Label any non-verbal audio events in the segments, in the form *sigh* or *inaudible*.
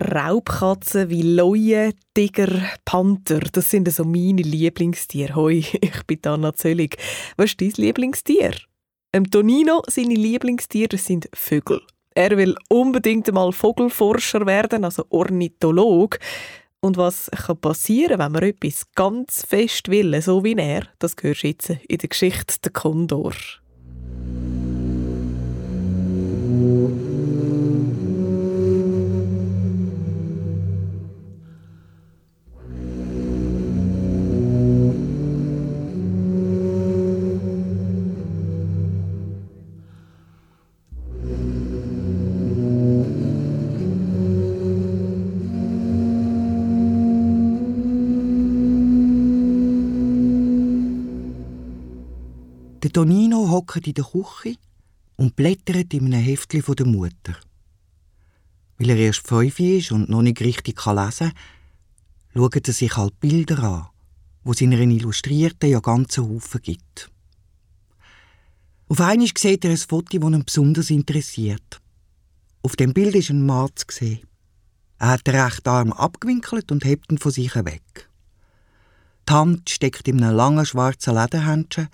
Raubkatzen wie Leuen, Tiger, Panther, das sind so meine Lieblingstiere. Hoi, ich bin Anna Zöllig. Was ist dein Lieblingstier? Im Tonino seine Lieblingstiere sind Vögel. Er will unbedingt einmal Vogelforscher werden, also Ornitholog. Und was kann passieren, wenn man etwas ganz fest will, so wie er, das gehört jetzt in der Geschichte der Kondor. Der Tonino hockt in der Küche und blättert in einem Heftchen von der Mutter. Weil er erst fünf ist und noch nicht richtig lesen kann, schaut er sich halt Bilder an, wo es in einer Illustrierten ja ganzen Haufen gibt. Auf einmal sieht er ein Foto, das ihn besonders interessiert. Auf dem Bild ist ein Mann zu sehen. Er hat den rechten Arm abgewinkelt und hebt ihn von sich weg. Die Hand steckt in einem langen schwarzen Lederhändchen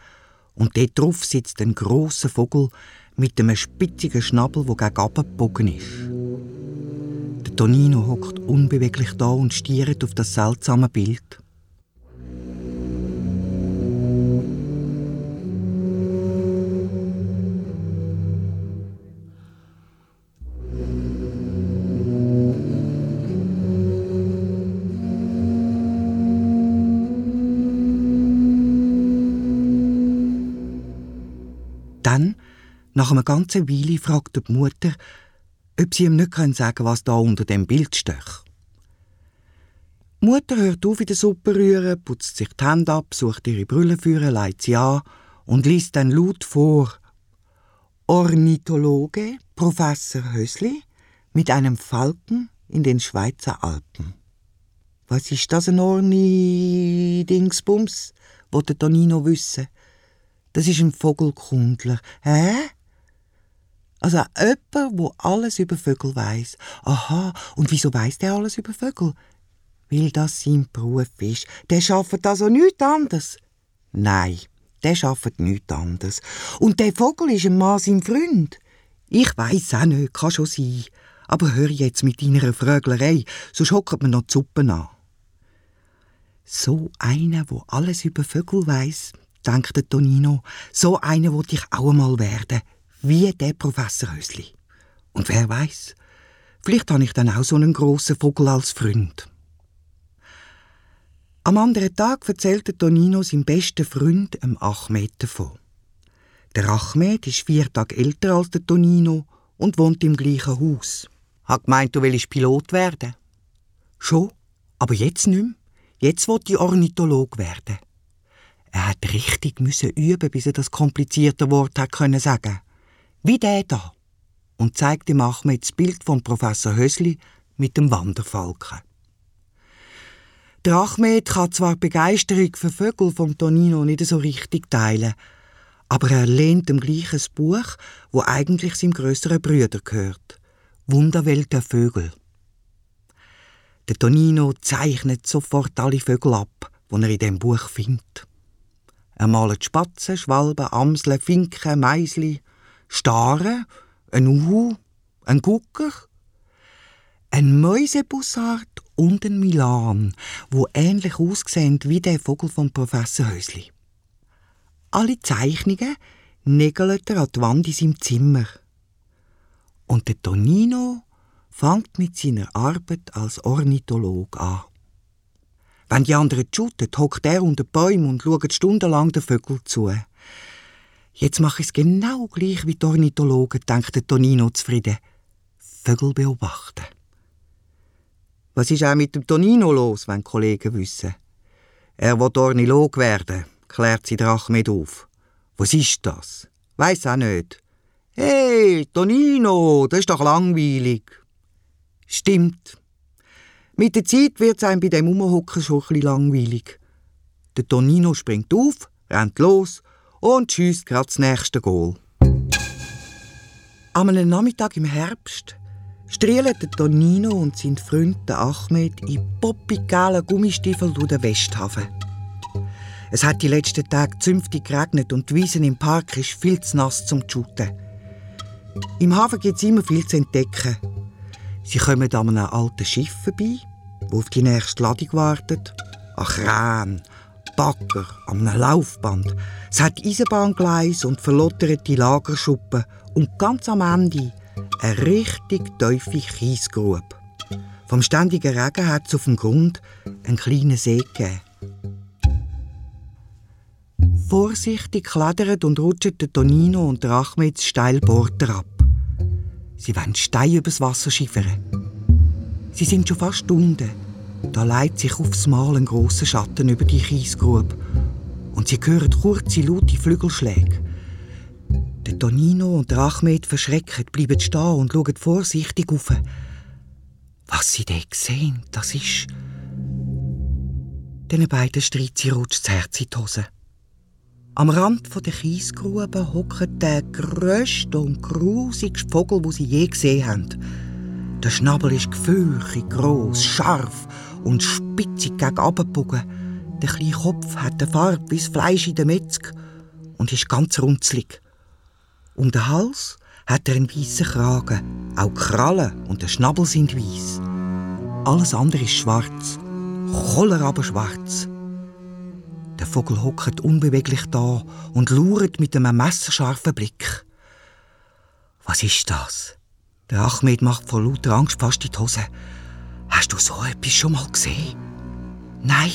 und dort drauf sitzt ein großer Vogel mit einem spitzigen Schnabel, der gegen gebogen ist. Der Tonino hockt unbeweglich da und stiert auf das seltsame Bild. Nach einer ganzen Weile, fragt die Mutter, ob sie ihm nicht sagen können, was da unter dem Bild steht. Die Mutter hört auf in der Suppe rühren, putzt sich die Hände ab, sucht ihre Brille führen, leitet sie an und liest dann laut vor. Ornithologe Professor Hösli mit einem Falken in den Schweizer Alpen. Was ist das ein Orni-Dingsbums? wollte Tonino wissen. Das ist ein Vogelkundler. Hä? Also jemand, der alles über Vögel weiß. Aha, und wieso weiß der alles über Vögel? Weil das sein Beruf ist. Der schafft also nichts anderes. Nein, der schafft nichts anderes. Und der Vogel ist ein Mann sein Freund. Ich weiß auch nicht, kann schon sein. Aber hör jetzt mit deiner Fröglerei, sonst hockt mir noch die Suppe an. So einer, wo alles über Vögel weiß, denkt Tonino, so einer wollte ich auch einmal werden, wie der Professor Hösli. Und wer weiß, vielleicht habe ich dann auch so einen grossen Vogel als Freund. Am anderen Tag erzählte Tonino seinem besten Freund, dem Achmed, davon. Der Achmed ist vier Tage älter als der Tonino und wohnt im gleichen Haus. Hat gemeint, du willst Pilot werden. Schon, aber jetzt nicht mehr. Jetzt will ich Ornitholog werden. Er hat richtig müssen üben, bis er das komplizierte Wort hat können sagen. Wie der da. Und zeigte dem Ahmed das Bild von Professor Hösli mit dem Wanderfalken. Der Ahmed kann zwar Begeisterung für Vögel vom Tonino nicht so richtig teilen, aber er lehnt dem gleichen Buch, wo eigentlich seinem größeren Brüder gehört. Wunderwelt der Vögel. Der Tonino zeichnet sofort alle Vögel ab, die er in dem Buch findet. Er malt Spatzen, Schwalben, Amseln, Finken, Meisli, Staren, ein Uhu, ein Gucker, ein Mäusebussard und ein Milan, wo ähnlich aussehen wie der Vogel vom Professor Hösli. Alle Zeichnungen nägelt er an die Wand in seinem Zimmer. Und der Tonino fängt mit seiner Arbeit als Ornitholog an. Wenn die anderen shooten, hockt er unter Bäumen und schaut stundenlang den Vögeln zu. Jetzt mache ich es genau gleich wie die Ornithologen, denkt Tonino zufrieden. Vögel beobachten. Was ist auch mit dem Tonino los, wenn Kollegen wissen? Er will Ornitholog werden, klärt sie der Achmed auf. Was ist das? Weiß auch nicht. Hey, Tonino, das ist doch langweilig. Stimmt. Mit der Zeit wird es einem bei dem Umhocken schon ein langweilig. Der Tonino springt auf, rennt los und schießt gerade das nächste Goal. Am einem Nachmittag im Herbst strielen der Tonino und sein Freund Ahmed in poppigalen Gummistiefel durch den Westhafen. Es hat die letzten Tage zünftig geregnet und die Wiesen im Park ist viel zu nass zum Shooten. Im Hafen gibt es immer viel zu entdecken. Sie kommen an einem alten Schiff vorbei, wo auf die nächste Ladung wartet, an Krähen, Bagger, an einem Laufband. Es hat Eisenbahngleis und verlotterte Lagerschuppen und ganz am Ende eine richtig tiefe Kiesgrube. Vom ständigen Regen hat es auf dem Grund einen kleinen See gegeben. Vorsichtig klettern und rutschen der Tonino und der steil Border ab. Sie wollen Stein übers Wasser schiffern. Sie sind schon fast Stunden. Da leitet sich aufs Mal ein grosser Schatten über die Kiesgrube. Und sie hören kurze, laute Flügelschläge. Der Tonino und der Achmed verschrecken, bleiben stehen und schauen vorsichtig auf. Was sie dort sehen, das ist... Den beiden Streitsi rutscht das Herz in die Hose. Am Rand der Kiesgrube hockt der grösste und grusigste Vogel, den sie je gesehen haben. Der Schnabel ist gefürchtig groß, scharf und spitzig gegen. Der kleine Kopf hat eine Farbe wie das Fleisch in der Metzg und ist ganz runzlig. Um den Hals hat er einen weißen Kragen. Auch die Krallen und der Schnabel sind weiß. Alles andere ist schwarz. Koller aber schwarz. Der Vogel hockt unbeweglich da und luret mit einem messerscharfen Blick. Was ist das? Der Achmed macht vor lauter Angst fast in die Hose. Hast du so etwas schon mal gesehen? Nein.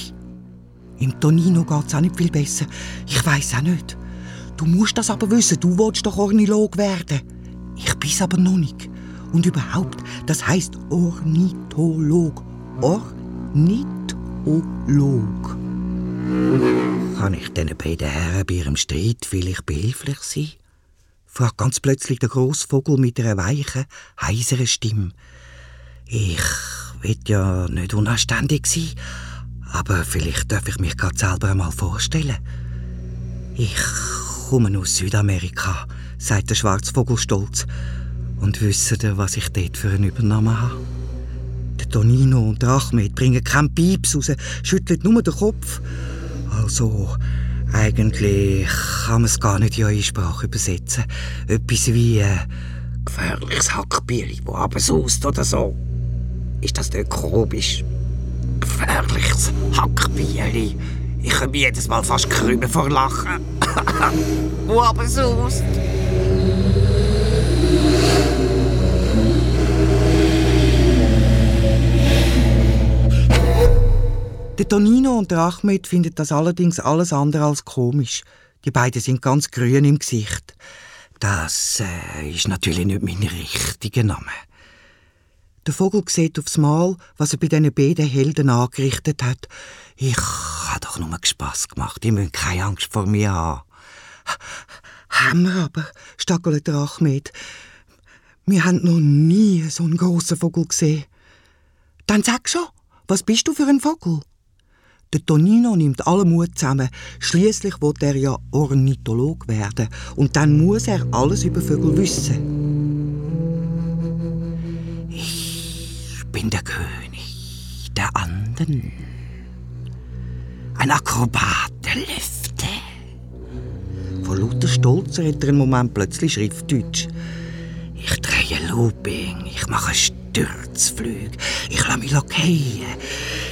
Im Tonino geht es auch nicht viel besser. Ich weiß auch nicht. Du musst das aber wissen, du willst doch Ornilog werden. Ich bin's aber noch nicht. Und überhaupt, das heißt Ornitholog. Ornitholog. Kann ich diesen beiden Herren bei ihrem Streit vielleicht behilflich sein? fragt ganz plötzlich der Großvogel mit einer weichen, heiseren Stimme. Ich will ja nicht unanständig sein, aber vielleicht darf ich mich gerade selber einmal vorstellen. Ich komme aus Südamerika, sagt der Schwarzvogel stolz. Und wisst ihr, was ich dort für einen Übernahme habe? Der Tonino und der Achmed bringen keinen Pieps raus, schütteln nur den Kopf. Also, eigentlich kann man es gar nicht in eure Sprache übersetzen. Etwas wie äh, gefährliches Hackbier, wo aber oder so. Ist das nicht komisch? Gefährliches Hackbier. Ich komme jedes Mal fast krümmen vor Lachen. *laughs* wo aber saust. Der Tonino und der Ahmed finden das allerdings alles andere als komisch. Die beiden sind ganz grün im Gesicht. Das äh, ist natürlich nicht mein richtiger Name. Der Vogel sieht aufs Mal, was er bei diesen beiden Helden angerichtet hat. Ich habe doch nur Spass gemacht. Ich müsst keine Angst vor mir haben. Haben wir aber, stackelt der Ahmed. Wir haben noch nie so einen grossen Vogel gesehen. Dann sag schon, was bist du für ein Vogel? Der Tonino nimmt alle Mut zusammen. Schließlich will er ja Ornitholog werden und dann muss er alles über Vögel wissen. Bin der König der Anden. Ein Akrobat der Lüfte. Vor lauter Stolz redet er einen Moment plötzlich Schriftdeutsch. Ich drehe Looping, ich mache Sturzflüge, ich lasse mich lockieren.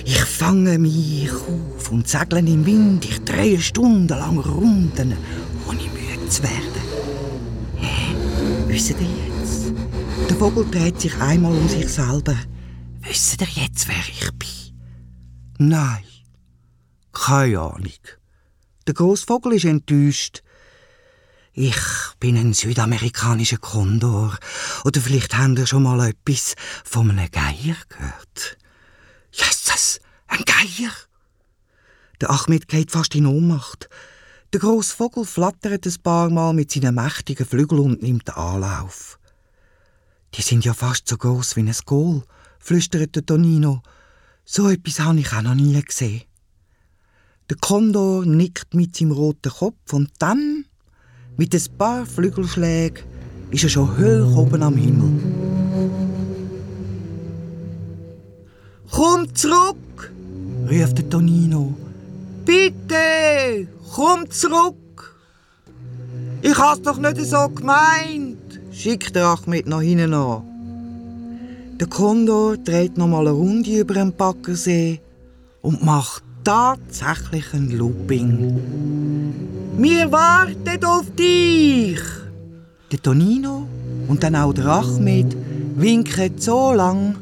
Ich fange mich auf und segle im Wind. Ich drehe stundenlang Runden, ohne müde zu werden. Hä? Wisst ihr jetzt? Der Vogel dreht sich einmal um sich selber. Wisst ihr jetzt, wer ich bin? Nein. Keine Ahnung. Der Großvogel ist enttäuscht. Ich bin ein südamerikanischer Kondor. Oder vielleicht habt ihr schon mal etwas von einem Geier gehört. Jesus, ein Geier! Der Achmed geht fast in Ohnmacht. Der grosse Vogel flattert ein paar Mal mit seinen mächtigen Flügeln und nimmt Anlauf. Die sind ja fast so groß wie ein Goal, flüstert der Tonino. So etwas habe ich auch noch nie gesehen. Der Kondor nickt mit seinem roten Kopf und dann, mit ein paar Flügelschlägen, ist er schon hoch oben am Himmel. Komm zurück, ruft der Tonino. Bitte, komm zurück. Ich has doch nicht so gemeint, schickt der Achmed nach hinten an. Der Kondor dreht noch mal eine Runde über den Baggersee und macht tatsächlich ein Looping. Wir warten auf dich! Der Tonino und dann auch der Achmed winken so lang,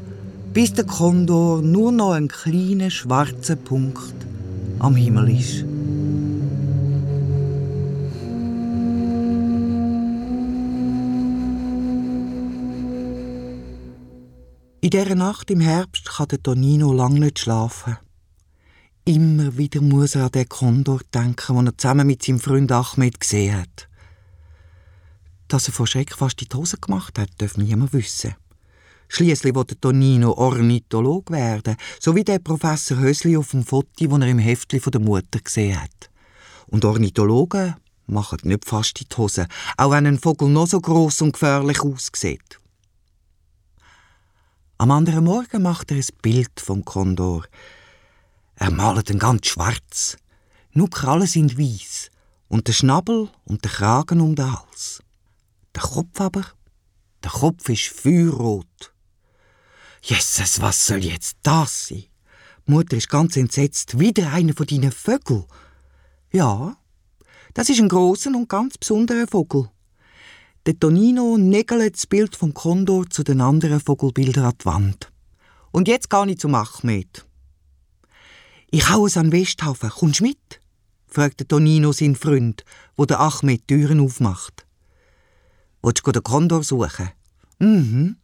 bis der Kondor nur noch ein kleiner schwarzer Punkt am Himmel ist. In dieser Nacht im Herbst kann der Tonino lange nicht schlafen. Immer wieder muss er an den Kondor denken, den er zusammen mit seinem Freund Ahmed gesehen hat. Dass er vor Schreck fast die Hose gemacht hat, darf niemand wissen. Schließlich wollte Tonino Ornitholog werden, so wie der Professor Hösli auf dem Foto, das er im Heftli von der Mutter gesehen hat. Und Ornithologen machen nicht fast die Hose, auch wenn ein Vogel noch so groß und gefährlich aussieht. Am anderen Morgen macht er ein Bild vom Kondor. Er malt ihn ganz schwarz. Nur Krallen sind weiß und der Schnabel und der Kragen um den Hals. Der Kopf aber, der Kopf ist feuerrot. Jesus, was soll jetzt das sein? Mutter ist ganz entsetzt. Wieder einer von deinen Vögeln. Ja, das ist ein großer und ganz besonderer Vogel. Der Tonino nägelt das Bild vom Kondor zu den anderen Vogelbildern an die Wand. Und jetzt gehe ich zum Achmed. Ich hau es an Westhafen. Kommst du mit? fragt der Tonino seinen Freund, wo der Achmed die Türen aufmacht. Willst du den Kondor suchen? Mhm.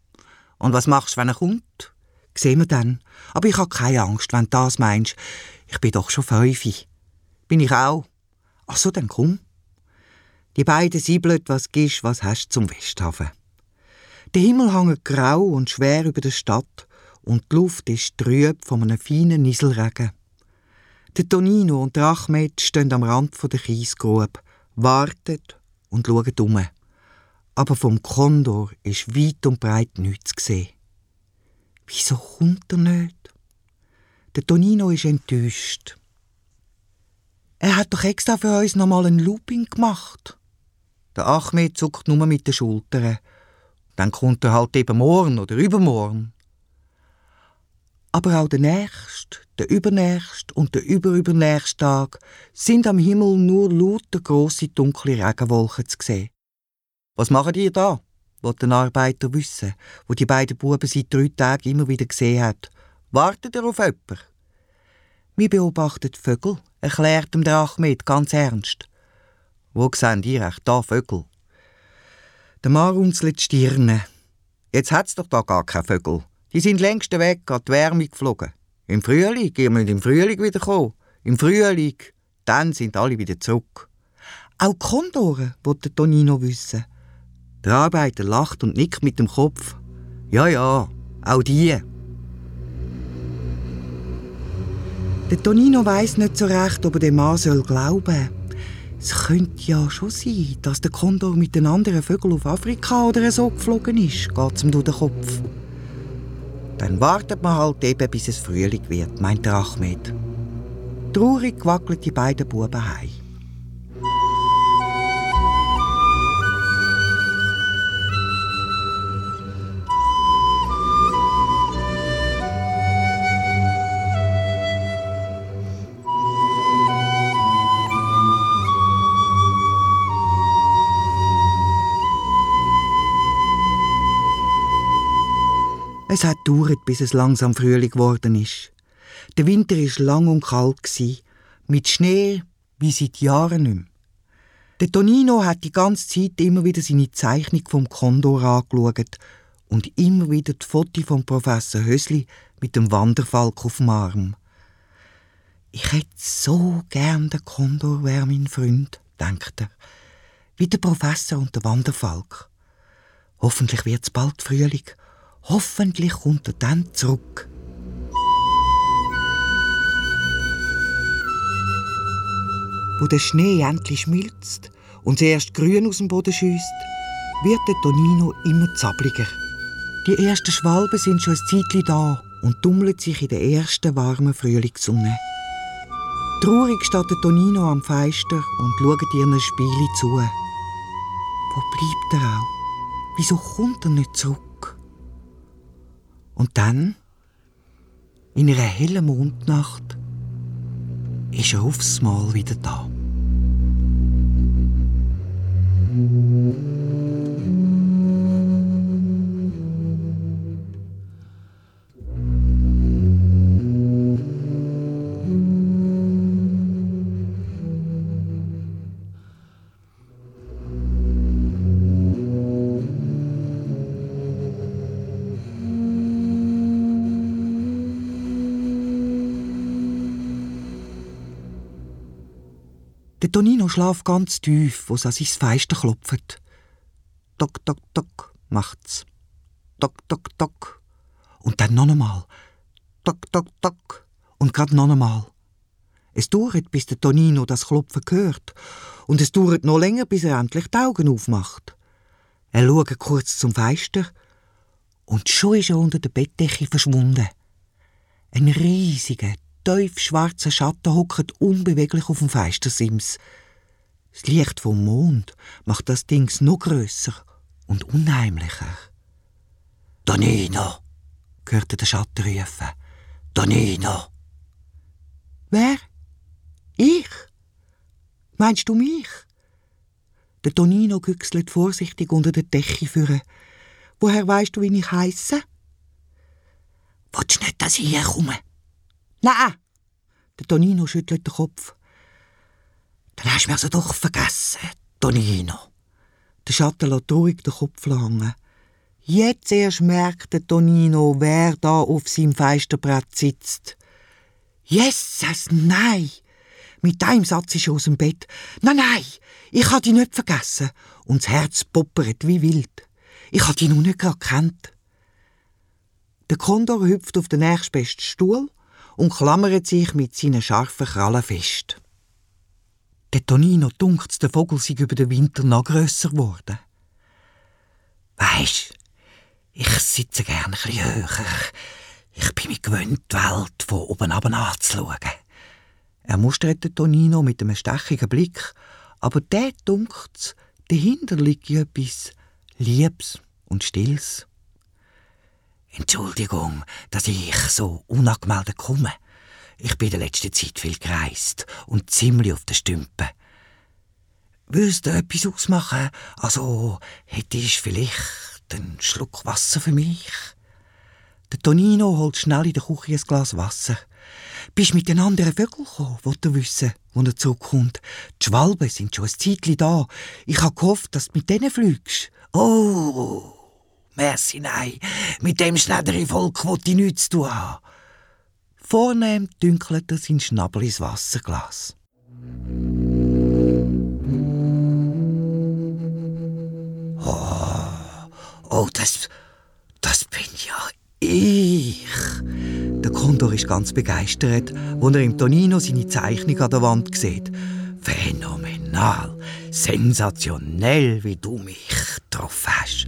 Und was machst du, wenn er kommt? Sehen wir dann. Aber ich habe keine Angst, wenn du das meinst. Ich bin doch schon fünf. Bin ich auch. Ach so, dann komm. Die beiden siebeln, was gibst, was hast zum Westhafen. Der Himmel hängt grau und schwer über der Stadt und die Luft ist trüb von einem feinen Nieselregen. Der Tonino und der Achmed stehen am Rand der Kiesgrube, warten und schauen um. Aber vom Kondor ist weit und breit nichts zu sehen. Wieso kommt er nicht? Der Tonino ist enttäuscht. Er hat doch extra für uns noch mal ein Looping gemacht. Der Achmed zuckt nur mit den Schultern. Dann kommt er halt eben morgen oder übermorgen. Aber auch der nächste, der übernächste und der überübernächste Tag sind am Himmel nur lauter grosse dunkle Regenwolken zu sehen. Was machen die da? wollte ein Arbeiter wissen, wo die beiden Buben seit drei Tagen immer wieder gesehen hat. Wartet ihr auf jemanden? Wir beobachten Vögel, erklärt ihm der Achmed ganz ernst. Wo sehen die echt da Vögel? Der Mann runzelt die Stirne. Jetzt hat's doch da gar keine Vögel. Die sind längst weg, an die Wärme geflogen. Im Frühling, ihr müsst im Frühling wieder. Im Frühling, dann sind alle wieder zurück. Auch Kondoren, wollte Tonino wissen. Der Arbeiter lacht und nickt mit dem Kopf. Ja, ja, auch die. Der Tonino weiß nicht so recht, ob er dem Mann soll glauben Es könnte ja schon sein, dass der Kondor mit den anderen Vögeln auf Afrika oder so geflogen ist, geht ihm durch den Kopf. Dann wartet man halt eben, bis es Frühling wird, meint der Achmed. Traurig wackeln die beiden Buben heim. Es hat gedauert, bis es langsam Frühling geworden ist. Der Winter ist lang und kalt mit Schnee wie seit Jahren nicht mehr. Der Tonino hat die ganze Zeit immer wieder seine Zeichnung vom Kondor angeschaut und immer wieder die Foto vom Professor Hösli mit dem Wanderfalk auf dem Arm. Ich hätte so gern der Kondor wäre mein Freund, denkt er, wie der Professor und der Wanderfalk. Hoffentlich wird's bald Frühling Hoffentlich kommt er dann zurück. Wo der Schnee endlich schmilzt und zuerst grün aus dem Boden schießt, wird der Tonino immer zappliger. Die ersten Schwalben sind schon ein Zeitchen da und tummelt sich in der ersten warmen Frühlingssonne. Traurig steht der Tonino am Feister und schaut ihren Spiele zu. Wo bleibt er auch? Wieso kommt er nicht zurück? Und dann, in einer hellen Mondnacht, ist er aufs Mal wieder da. Tonino schlaft ganz tief, wo es an sein Feister klopft. Tok, tok, tok, macht's. Tok, tok, tok. Und dann noch einmal. Tok, tok, tok. Und grad noch einmal. Es dauert, bis der Tonino das Klopfen hört. Und es dauert noch länger, bis er endlich die Augen aufmacht. Er schaut kurz zum Feister. Und schon ist er unter der Bettdecke verschwunden. Ein riesiger, tief schwarzer Schatten hockt unbeweglich auf dem Feistersims. Das Licht vom Mond macht das Dings noch grösser und unheimlicher. Donino, hörte der Schatten rufen. Donino. Wer? Ich? Meinst du mich? Der Tonino güchselt vorsichtig unter der Decke führen. Woher weißt du, wie ich heiße? Du nicht, dass ich hier komme? Nein! Der Tonino schüttelt den Kopf. Dann hast du mir also doch vergessen, Tonino. Der Schatten lässt ruhig den Kopf hängen. Jetzt erst merkt der Tonino, wer da auf seinem Feisterbrett sitzt. Jesus, nein! Mit deinem Satz ist er aus dem Bett. Nein, nein, ich habe dich nicht vergessen. Und das Herz poppert wie wild. Ich habe dich noch nicht gekannt. Der Kondor hüpft auf den nächstbesten Stuhl und klammert sich mit seinen scharfen Krallen fest. Der Tonino dunkt, der Vogel sei über den Winter noch grösser geworden. Weisst, ich sitze gern ein bisschen höher. Ich bin mir gewöhnt, die Welt von oben ab anzuschauen. Er mustert den Tonino mit einem stechigen Blick, aber der dunkt, dahinter liegt etwas Liebs und Stills. Entschuldigung, dass ich so unangemeldet komme. Ich bin in der letzten Zeit viel gereist und ziemlich auf den Stümpen. Würdest du etwas ausmachen? Also, hättest du vielleicht einen Schluck Wasser für mich? Der Tonino holt schnell in der Küche ein Glas Wasser. Bist mit den anderen Vögeln gekommen, wollte er wissen, wo er zurückkommt. Die Schwalben sind schon ein Zeitchen da. Ich habe gehofft, dass du mit denen fliegst. Oh, merci, nein. Mit dem Schneidervolk wollte ich nichts zu tun haben. Vornehm dünkelt er sein Schnabel ins Wasserglas. Oh, oh das, das bin ja ich. Der Kondor ist ganz begeistert, als er im Tonino seine Zeichnung an der Wand sieht. Phänomenal, sensationell, wie du mich getroffen hast.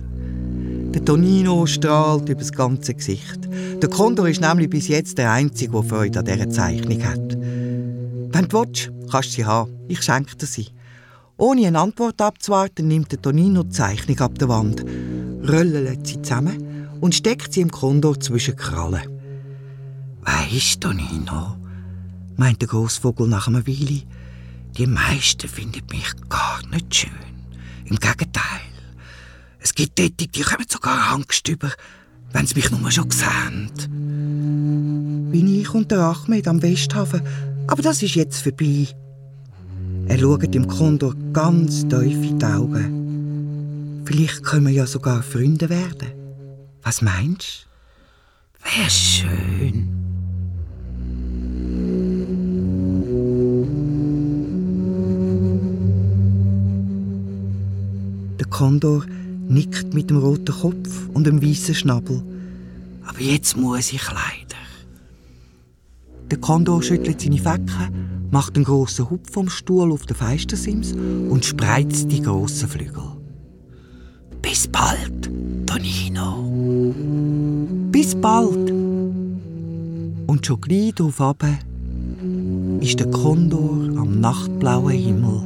Der Tonino strahlt über das ganze Gesicht. Der Kondor ist nämlich bis jetzt der Einzige, der Freude an dieser Zeichnung hat. Wenn du willst, kannst du sie haben. Ich schenke dir sie. Ohne eine Antwort abzuwarten, nimmt der Tonino die Zeichnung ab der Wand, röllelt sie zusammen und steckt sie im Kondor zwischen Krallen. Weisst, Tonino, meint der Großvogel nach einer Weile, die meisten finden mich gar nicht schön. Im Gegenteil. Es gibt dort, die kommen sogar Angst über, wenn sie mich nur schon sehen. Bin ich und der Ahmed am Westhafen, aber das ist jetzt vorbei. Er schaut dem Kondor ganz tief in die Augen. Vielleicht können wir ja sogar Freunde werden. Was meinst du? Wäre schön. Der Kondor nickt mit dem roten Kopf und dem weißen Schnabel. Aber jetzt muss ich leider. Der Kondor schüttelt seine Fecken, macht einen grossen Hupf vom Stuhl auf den Feistersims und spreizt die grossen Flügel. Bis bald, Tonino. Bis bald. Und schon gleich darauf runter ist der Kondor am nachtblauen Himmel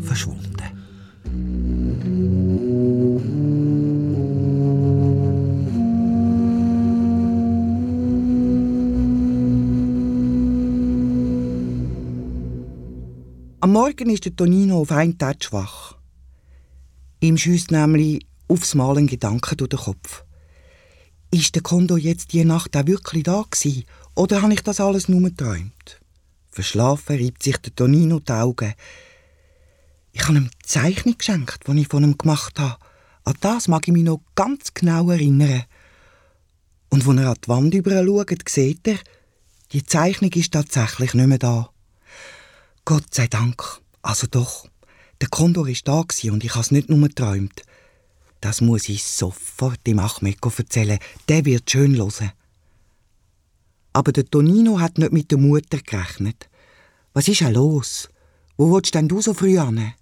verschwunden. Morgen ist der Tonino auf einen Tag schwach. Ihm schießt nämlich aufs Mal ein Gedanke durch den Kopf. Ist der Kondo jetzt die Nacht auch wirklich da gewesen, oder habe ich das alles nur geträumt? Verschlafen reibt sich der Tonino die Augen. Ich habe ihm die Zeichnung geschenkt, die ich von ihm gemacht habe. An das mag ich mich noch ganz genau erinnern. Und wenn er an die Wand schaut, sieht er, die Zeichnung ist tatsächlich nicht mehr da. Gott sei Dank. Also doch. Der Kondor ist da und ich habe es nicht nur geträumt. Das muss ich sofort dem Ahmed erzählen. Der wird schön hören. Aber der Tonino hat nicht mit der Mutter gerechnet. Was ist denn los? Wo willst denn du so früh an?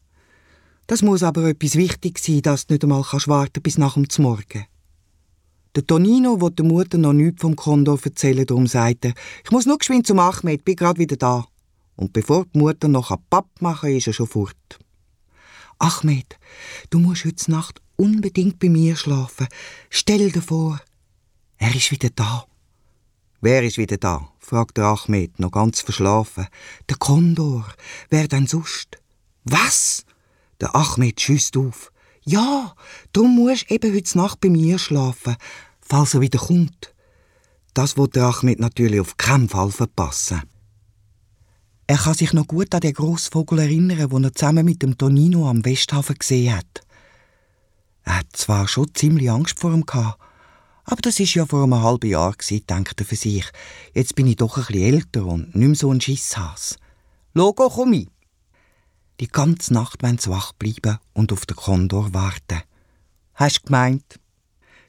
Das muss aber etwas wichtig sein, dass du nicht einmal kannst warten bis nach dem Morgen. Der Tonino will der Mutter noch nichts vom Kondor erzählen, darum sagt er, ich muss nur geschwind zum Ahmed, bin gerade wieder da. Und bevor die Mutter noch Papp machen ist er schon fort. Ahmed, du musst heute Nacht unbedingt bei mir schlafen. Stell dir vor, er ist wieder da. Wer ist wieder da? fragt der Ahmed, noch ganz verschlafen. Der Kondor. Wer denn sonst? Was? Der Ahmed schießt auf. Ja, du musst eben heute Nacht bei mir schlafen, falls er wieder kommt. Das wird der Ahmed natürlich auf keinen Fall verpassen. Er kann sich noch gut an den Grossvogel erinnern, den er zusammen mit dem Tonino am Westhafen gesehen hat. Er hat zwar schon ziemlich Angst vor ihm gehabt, aber das ist ja vor einem halben Jahr gewesen, denkt er für sich. Jetzt bin ich doch ein bisschen älter und nicht mehr so ein Schisshas. Logo, komm ich. Die ganze Nacht wollen sie wach bleiben und auf den Kondor warten. Hast du gemeint?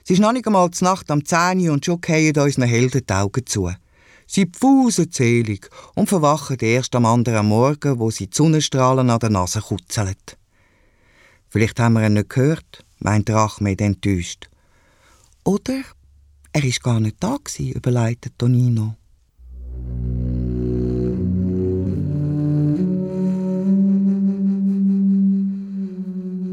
Es ist noch nicht einmal die Nacht am 10 und schon gehen unseren Helden die Augen zu. Sie pfusen zählig und verwachen erst am anderen Morgen, wo sie die Sonnenstrahlen an der Nase kutzeln. Vielleicht haben wir ihn nicht gehört, meint Ahmed enttäuscht. Oder er ist gar nicht da überleitet Tonino.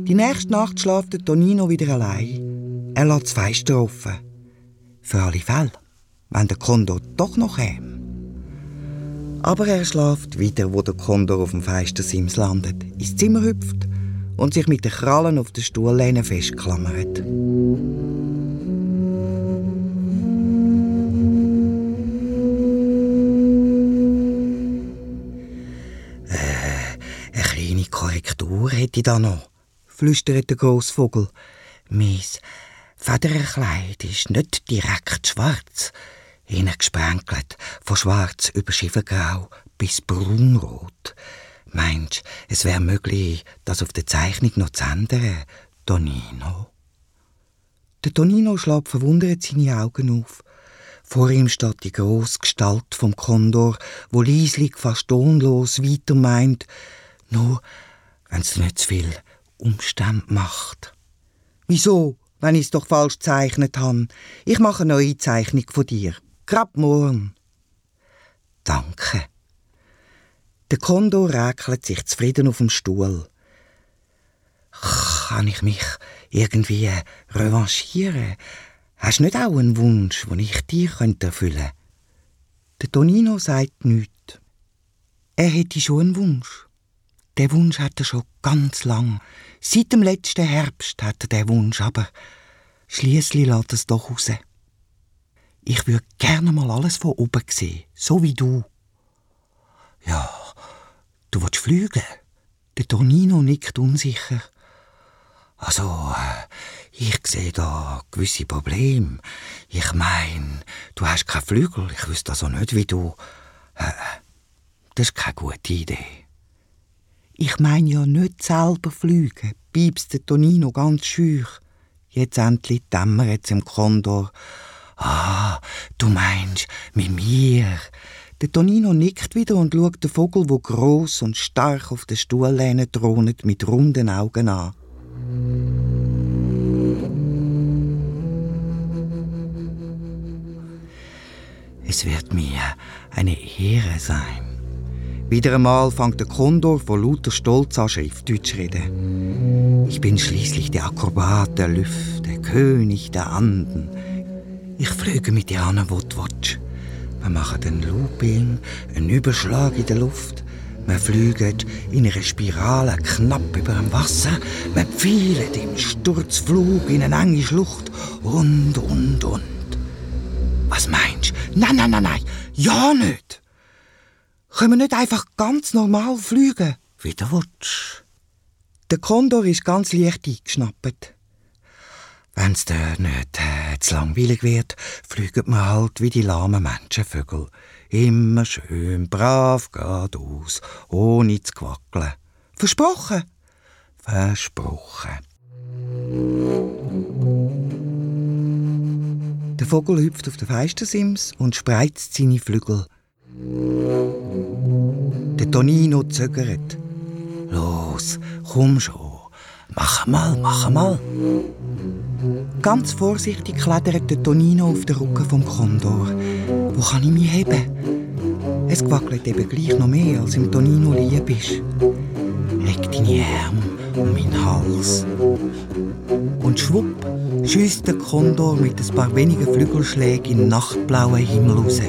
Die nächste Nacht schläft Tonino wieder allein. Er lässt Fenster offen. Für alle Fälle wenn der Kondor doch noch käme. Aber er schlaft wieder, wo der Kondor auf dem Fenstersims landet, ins Zimmer hüpft und sich mit den Krallen auf der Stuhllehne festklammert. Äh, eine kleine Korrektur hätte ich da noch, flüstert der Grossvogel. Mein Federkleid ist nicht direkt schwarz, hineingesprenkelt, von schwarz über Schiefergrau bis braunrot. Meinst es wäre möglich, das auf der Zeichnung noch zu ändern, Tonino? Der Tonino schlägt verwundert seine Augen auf. Vor ihm steht die grosse Gestalt vom Kondor, wo leislich, fast tonlos weiter meint, nur wenn's nicht zu viel Umstände macht. Wieso, wenn ich's doch falsch gezeichnet han? Ich mache eine neue Zeichnung von dir. Grad morgen. Danke. Der Kondor räkelt sich zufrieden auf dem Stuhl. Kann ich mich irgendwie revanchieren? Hast du nicht auch einen Wunsch, den ich dir könnte erfüllen Der Tonino sagt nichts. Er hätte schon einen Wunsch. Der Wunsch hat er schon ganz lang. Seit dem letzten Herbst hat er den Wunsch, aber schließlich lässt es doch raus. Ich würde gerne mal alles von oben sehen, so wie du. Ja, du willst fliegen? Der Tonino nickt unsicher. Also, äh, ich sehe da gewisse Probleme. Ich mein, du hast keine Flügel, ich wüsste also nicht, wie du... Äh, das ist keine gute Idee. Ich mein ja nicht selber fliegen, piepst der Tonino ganz schüch. Jetzt endlich dämmert im Kondor. Ah, du meinst, mit mir? Der Tonino nickt wieder und schaut den Vogel, wo groß und stark auf der Stuhllehne thront, mit runden Augen an. Es wird mir eine Ehre sein. Wieder einmal fängt der Kondor vor lauter Stolz an, Schriftdeutsch reden. Ich bin schließlich der Akrobat der Lüfte, König der Anden. Ich flüge mit dir an, wo du willst. Wir machen einen Looping, einen Überschlag in der Luft. Wir fliegen in einer Spirale knapp über dem Wasser. Wir pfeilen im Sturzflug in eine enge Schlucht und, und, und. Was meinst du? Nein, nein, nein, nein. Ja nicht. Können wir nicht einfach ganz normal fliegen? Wie du willst. Der Kondor ist ganz leicht eingeschnappt. Wenn's dir nicht äh, zu langweilig wird, fliegen wir halt wie die lahmen Menschenvögel. Immer schön brav geradeaus, ohne zu quackeln. Versprochen? Versprochen. Der Vogel hüpft auf den Feistersims und spreizt seine Flügel. Der Tonino zögert. Los, komm schon. Mach mal, mach mal. Ganz vorsichtig klettert der Tonino auf den Rücken vom Kondor. Wo kann ich mich heben? Es wackelt eben gleich noch mehr, als im Tonino lieb ist. Leg deine Arme um meinen Hals. Und schwupp schießt der Kondor mit ein paar wenigen Flügelschlägen in den nachtblauen Himmel raus.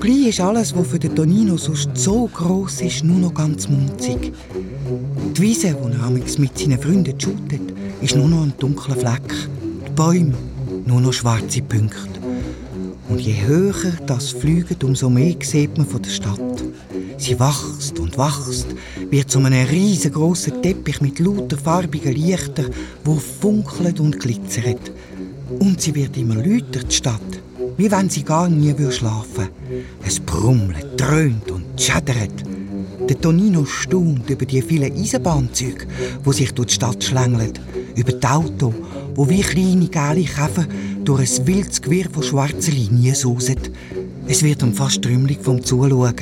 Sogleich ist alles, was für den Tonino sonst so groß ist, nur noch ganz munzig. Die Wiese, wo er mit seinen Freunden shootet, ist nur noch ein dunkler Fleck. Die Bäume, nur noch schwarze Punkte. Und je höher das fliegt, umso mehr sieht man von der Stadt. Sie wächst und wächst, wird zu einem riesengroßen Teppich mit lauter farbigen Lichtern, wo funkelt und glitzert. Und sie wird immer lauter, die Stadt, wie wenn sie gar nie schlafen würde. Es brummelt, dröhnt und schädert. Der Tonino staunt über die vielen Eisenbahnzüge, die sich durch die Stadt schlängeln, über die Autos, wo wie kleine gelbe Käfer durch ein wildes Gewirr von schwarzen Linien sausen. Es wird ihm fast trümmelig vom Zuschauen.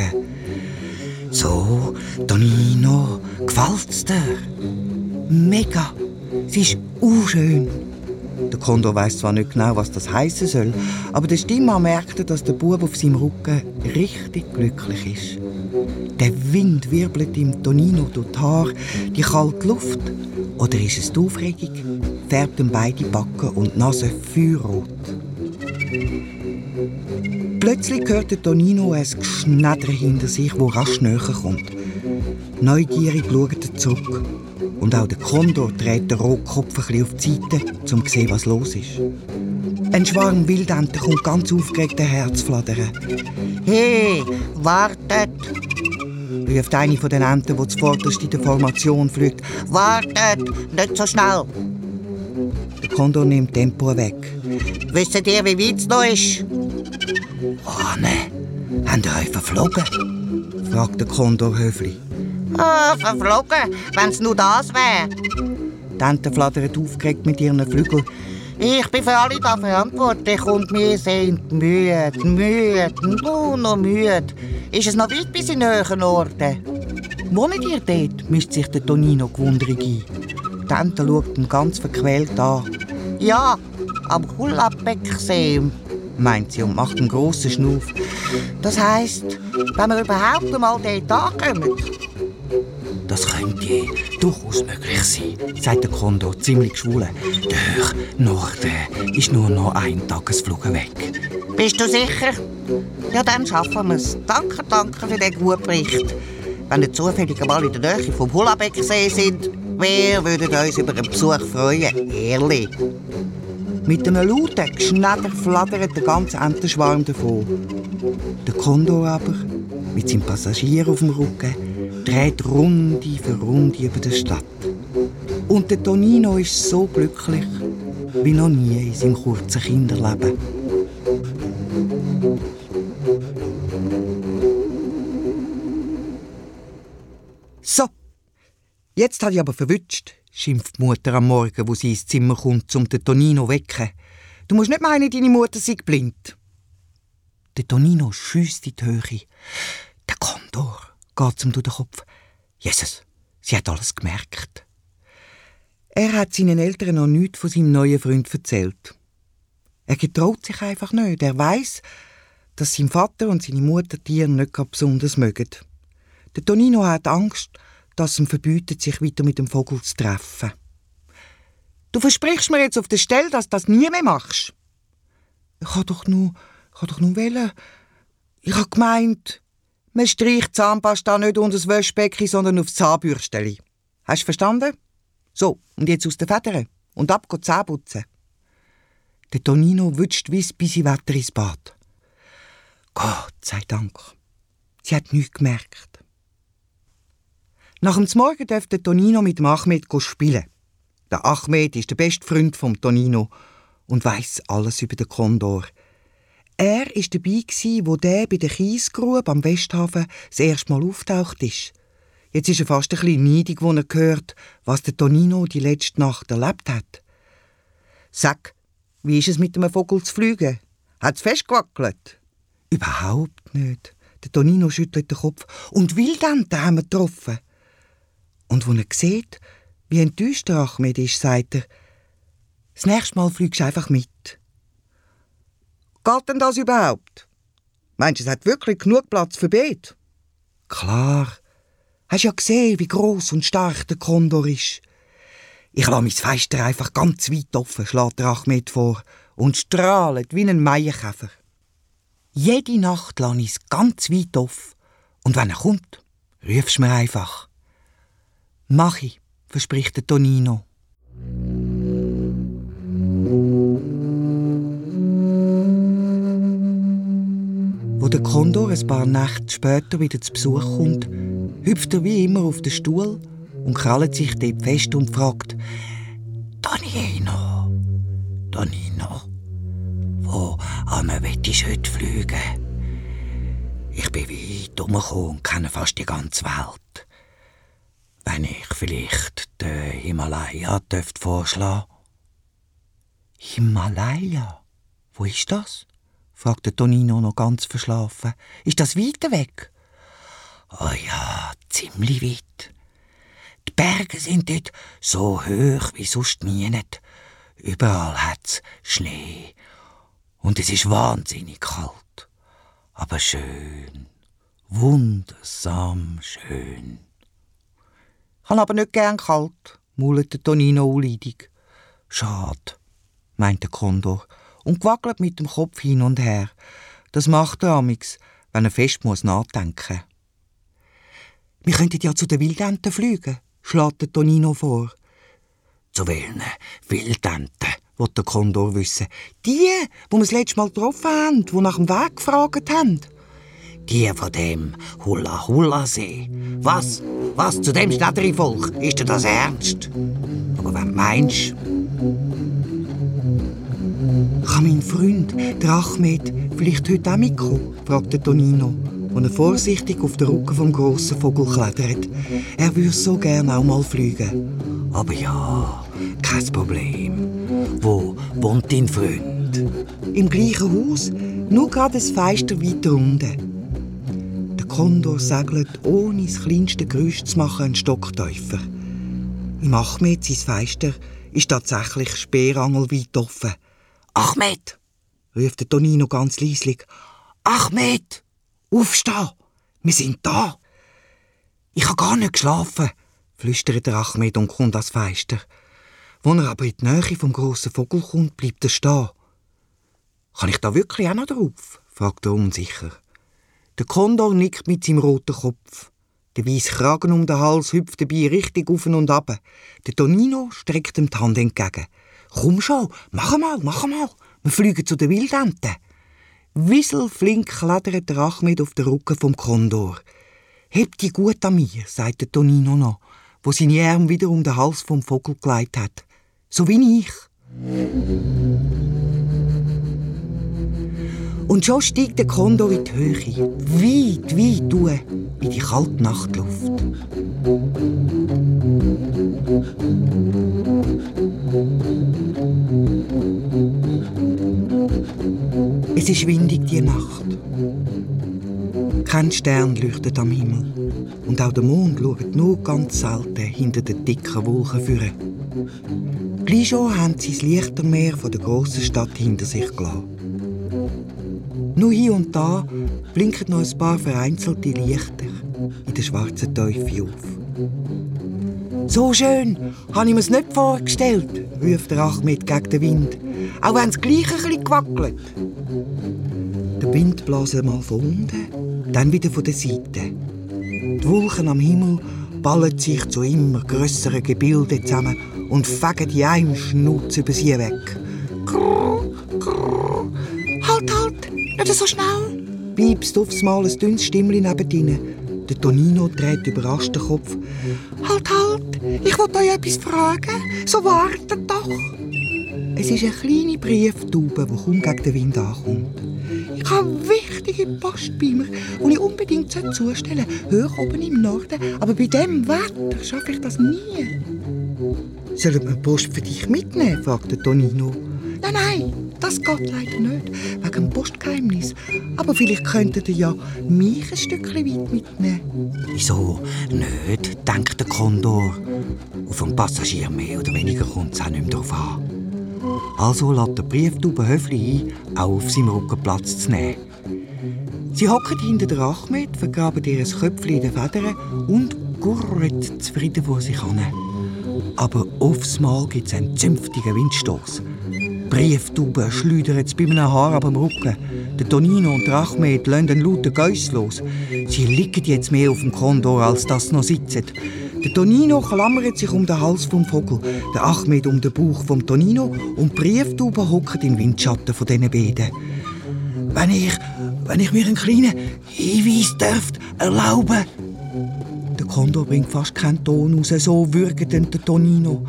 So, Tonino, gefällt's dir? Mega! Sie ist schön. Der Kondor weiß zwar nicht genau, was das heißen soll, aber der Stimme merkt, dass der Bub auf seinem Rücken richtig glücklich ist. Der Wind wirbelt ihm Tonino durch die Haare, die kalte Luft. Oder ist es die Aufregung? Färbt ihm beide Backen und Nase feuerrot. Plötzlich hört Tonino ein Geschnedder hinter sich, wo rasch näher kommt. Neugierig schaut er zurück. Und auch der Kondor dreht den Rotkopf ein bisschen auf die Seite, um zu sehen, was los ist. Ein Schwarm Wildenten kommt ganz aufgeregt flattern. Hey, wartet! ruft eine von den Enten, die zuvorderst in der Formation fliegt. Wartet! Nicht so schnell! Der Kondor nimmt Tempo weg. Wisst ihr, wie weit es noch ist? Oh, ne. Haben ihr euch verflogen? fragt der Kondor höflich. Ah, verflogen, wenn es nur das wäre. Die Enten flattern aufgeregt mit ihren Flügeln. Ich bin für alle da verantwortlich und wir sind müde, müde, nur noch müde. Ist es noch weit bis in höheren Orten? Wohnt ihr dort? mischt sich der Tonino gewundrig ein. Die Ente schaut ihn ganz verquält an. Ja, am Hullabecksee, meint sie und macht einen grossen Schnuff. Das heisst, wenn wir überhaupt einmal dort ankommen. Das könnte durchaus möglich sein, sagt der Kondor ziemlich schwul. Der Norden ist nur noch ein Tagesflug weg. Bist du sicher? Ja, dann schaffen wir es. Danke, danke für den guten Bericht. Wenn wir zufällig einmal in der Nähe vom Hullabecksee sind, wir würden uns über einen Besuch freuen. Ehrlich. Mit einem lauten Geschnedder flattert der ganze Entenschwarm davon. Der Kondor aber, mit seinem Passagier auf dem Rücken, dreht Runde für Runde über die Stadt. Und der Tonino ist so glücklich wie noch nie in seinem kurzen Kinderleben. So, jetzt hat ich aber verwünscht, schimpft die Mutter am Morgen, wo sie ins Zimmer kommt, um den Tonino zu wecken. Du musst nicht meinen, deine Mutter sei blind. Der Tonino schießt in die Höhe. Der kommt Condor, geht's ihm durch den Kopf. Jesus, sie hat alles gemerkt. Er hat seinen Eltern noch nichts von seinem neuen Freund erzählt. Er getraut sich einfach nicht. Er weiß, dass sein Vater und seine Mutter Tiere nicht besonders mögen. Der Tonino hat Angst, dass ihm verbietet, sich weiter mit dem Vogel zu treffen. Du versprichst mir jetzt auf der Stelle, dass du das nie mehr machst. Ich habe doch nur, ich habe doch nur wollen. Ich habe gemeint, man streicht Zahnpasta nicht unter das Wäschbecken, sondern aufs Zahnbürsteli. Hast du verstanden? So, und jetzt aus den Federn und ab Zähne putzen. Der Tonino wünscht wie bis sie Wetter ins Bad. Gott sei Dank. Sie hat nichts gemerkt. Nach dem Morgen durfte Tonino mit dem Ahmed spielen. Der Ahmed ist der beste Freund vom Tonino und weiß alles über den Kondor. Er ist dabei gsi, wo der bei der Kiesgrube am Westhafen das erste Mal auftaucht ist. Jetzt ist er fast ein bisschen neidig, wo er hört, was der Tonino die letzte Nacht erlebt hat. Sag, wie ist es mit dem Vogel zu fliegen? Hat es festgewackelt? Überhaupt nicht. Der Tonino schüttelt den Kopf. Und Wildente haben wir getroffen. Und wo er sieht, wie enttäuscht der Ahmed ist, sagt er, das nächste Mal fliegst du einfach mit. Geht denn das überhaupt? Meinst du, es hat wirklich genug Platz für Beet? Klar. Hast ja gesehen, wie groß und stark der Kondor ist. Ich lasse mein Fenster einfach ganz weit offen, schlägt der Ahmed vor, und strahlt wie ein Maienkäfer. Jede Nacht lasse ich es ganz weit offen. Und wenn er kommt, rufst du mir einfach. Mach ich, verspricht der Tonino. Wo der Kondor ein paar Nächte später wieder zu Besuch kommt, hüpft er wie immer auf den Stuhl und krallt sich dort fest und fragt: Tonino, Tonino, wo willst du heute fliegen? Ich bin weit umgekommen und kenne fast die ganze Welt. Wenn ich vielleicht den Himalaya dürfte vorschlagen Himalaya? Wo ist das? Fragte Tonino noch ganz verschlafen. Ist das weiter weg? Oh ja, ziemlich weit. Die Berge sind dort so hoch wie sonst nie nicht. Überall hat's Schnee. Und es ist wahnsinnig kalt. Aber schön. Wundersam schön. Ich aber nicht gern kalt, maulte Tonino unleidig. Schade, meinte Kondor und wackelt mit dem Kopf hin und her. Das macht er amix, wenn er fest muss nachdenken. Wir könnten ja zu den Wildenten fliegen, schlägt Tonino vor. Zu welchen Wildenten? will der Kondor wissen. Die, wo wir das letzte Mal getroffen haben, die nach dem Weg gefragt haben. Die von dem Hula-Hula-See. Was? Was zu dem Städterivolk? Ist dir das ernst? Aber wenn du meinst... Kann mein Freund, der Ahmed, vielleicht heute auch mitkommen? fragte Tonino, als er vorsichtig auf den Rücken vom grossen Vogel klettert. Er würde so gerne auch mal fliegen. Aber ja, kein Problem. Wo wohnt dein Freund? Im gleichen Haus, nur gerade ein Feister weiter unten. Der Kondor segelt, ohne das kleinste Geräusch zu machen, einen Stock tiefer. Im Achmed, sein Feister, ist tatsächlich speerangelweit offen. Achmed! ruft der Tonino ganz leislich. Achmed! Aufsteh! Wir sind da! Ich habe gar nicht geschlafen, flüstert der Achmed und kommt ans Feister. Als er aber in die Nähe vom grossen Vogel kommt, bleibt er stehen. Kann ich da wirklich auch noch drauf? fragt er unsicher. Der Kondor nickt mit seinem roten Kopf. Der weiße Kragen um den Hals hüpft dabei richtig auf und ab. Der Tonino streckt ihm die Hand entgegen. Komm schon, mach mal, mach mal. Wir fliegen zu den Wildenten. Wieselflink klettert der Achmed auf den Rücken vom Kondor. Hebt die gut an mir, sagt der Tonino noch, wo seine Arme wieder um den Hals vom Vogel gelegt hat so wie ich. Und schon steigt der Kondor in die Höhe, weit, weit durch, in die kalte Nachtluft. Es ist windig die Nacht. Kein Stern leuchtet am Himmel. Und auch der Mond schaut nur ganz selten hinter den dicken Wolken führen. Gleich schon haben sie das Lichtermeer von der grossen Stadt hinter sich gelassen. Nur hier und da blinken noch ein paar vereinzelte Lichter in der schwarzen Teufel auf. So schön habe ich mir es nicht vorgestellt, ruft der Achmed gegen den Wind, auch wenn es gleich ein gewackelt. Der Wind bläst mal von unten, dann wieder von der Seite. Die Wolken am Himmel ballen sich zu immer grösseren Gebilden zusammen und fegen die einem Schnutz über sie weg. Grrr, grrr. Halt, halt, nicht so schnell. Piepst aufs Mal ein dünnes Stimmchen neben ihnen. Der Tonino dreht überrascht den Kopf. Halt, halt, ich wollte euch etwas fragen. So wartet doch. Es ist eine kleine Brieftaube, die kaum gegen den Wind ankommt. Ich habe wichtige Post bei mir, die ich unbedingt zustellen sollte. Hoch oben im Norden. Aber bei dem Wetter schaffe ich das nie. Sollen wir Post für dich mitnehmen? fragte Tonino. Nein, nein, das geht leider nicht, wegen dem Postgeheimnis. Aber vielleicht könntet ihr ja mich ein Stückchen weit mitnehmen. Wieso nicht, denkt der Kondor. Auf einen Passagier mehr oder weniger kommt es auch nicht mehr darauf an. Also lässt der Brieftube Höfli ein, auch auf seinem Rücken Platz zu nehmen. Sie hocken hinter der Achmed, vergraben ihr Köpfchen in den Federn und gurren zufrieden vor sich hin. Aber aufs Mal gibt es einen zünftigen Windstoß. Brieftube schleudern bei einem Haar ab dem Rücken. Der Tonino und der Achmed lassen einen lauten Geiss los. Sie liegen jetzt mehr auf dem Kondor, als das noch sitzen. Der Tonino klammert sich um den Hals vom Vogel, der Achmed um den Bauch vom Tonino und die Brieftube hockt im Windschatten von diesen beiden. Wenn ich, wenn ich mir einen kleinen Hinweis dürft erlauben. Der Kondor bringt fast keinen Ton raus, so würgt der Tonino.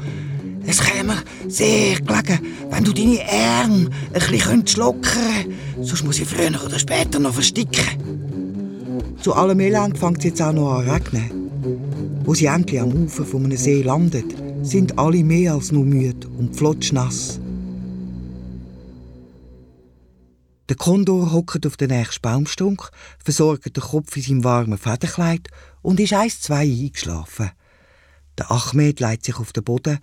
Es käme sehr gelegen, wenn du deine Arme ein bisschen lockern könntest. Sonst muss ich früher oder später noch versticken. Zu allem Elend fängt es jetzt auch noch an regnen. Wo sie endlich am Ufer von einem See landet, sind alle mehr als nur müde und flotschnass. Der Kondor hockt auf den nächsten Baumstrunk, versorgt den Kopf in seinem warmen Federkleid und ist eins zwei eingeschlafen. Der Achmed legt sich auf den Boden,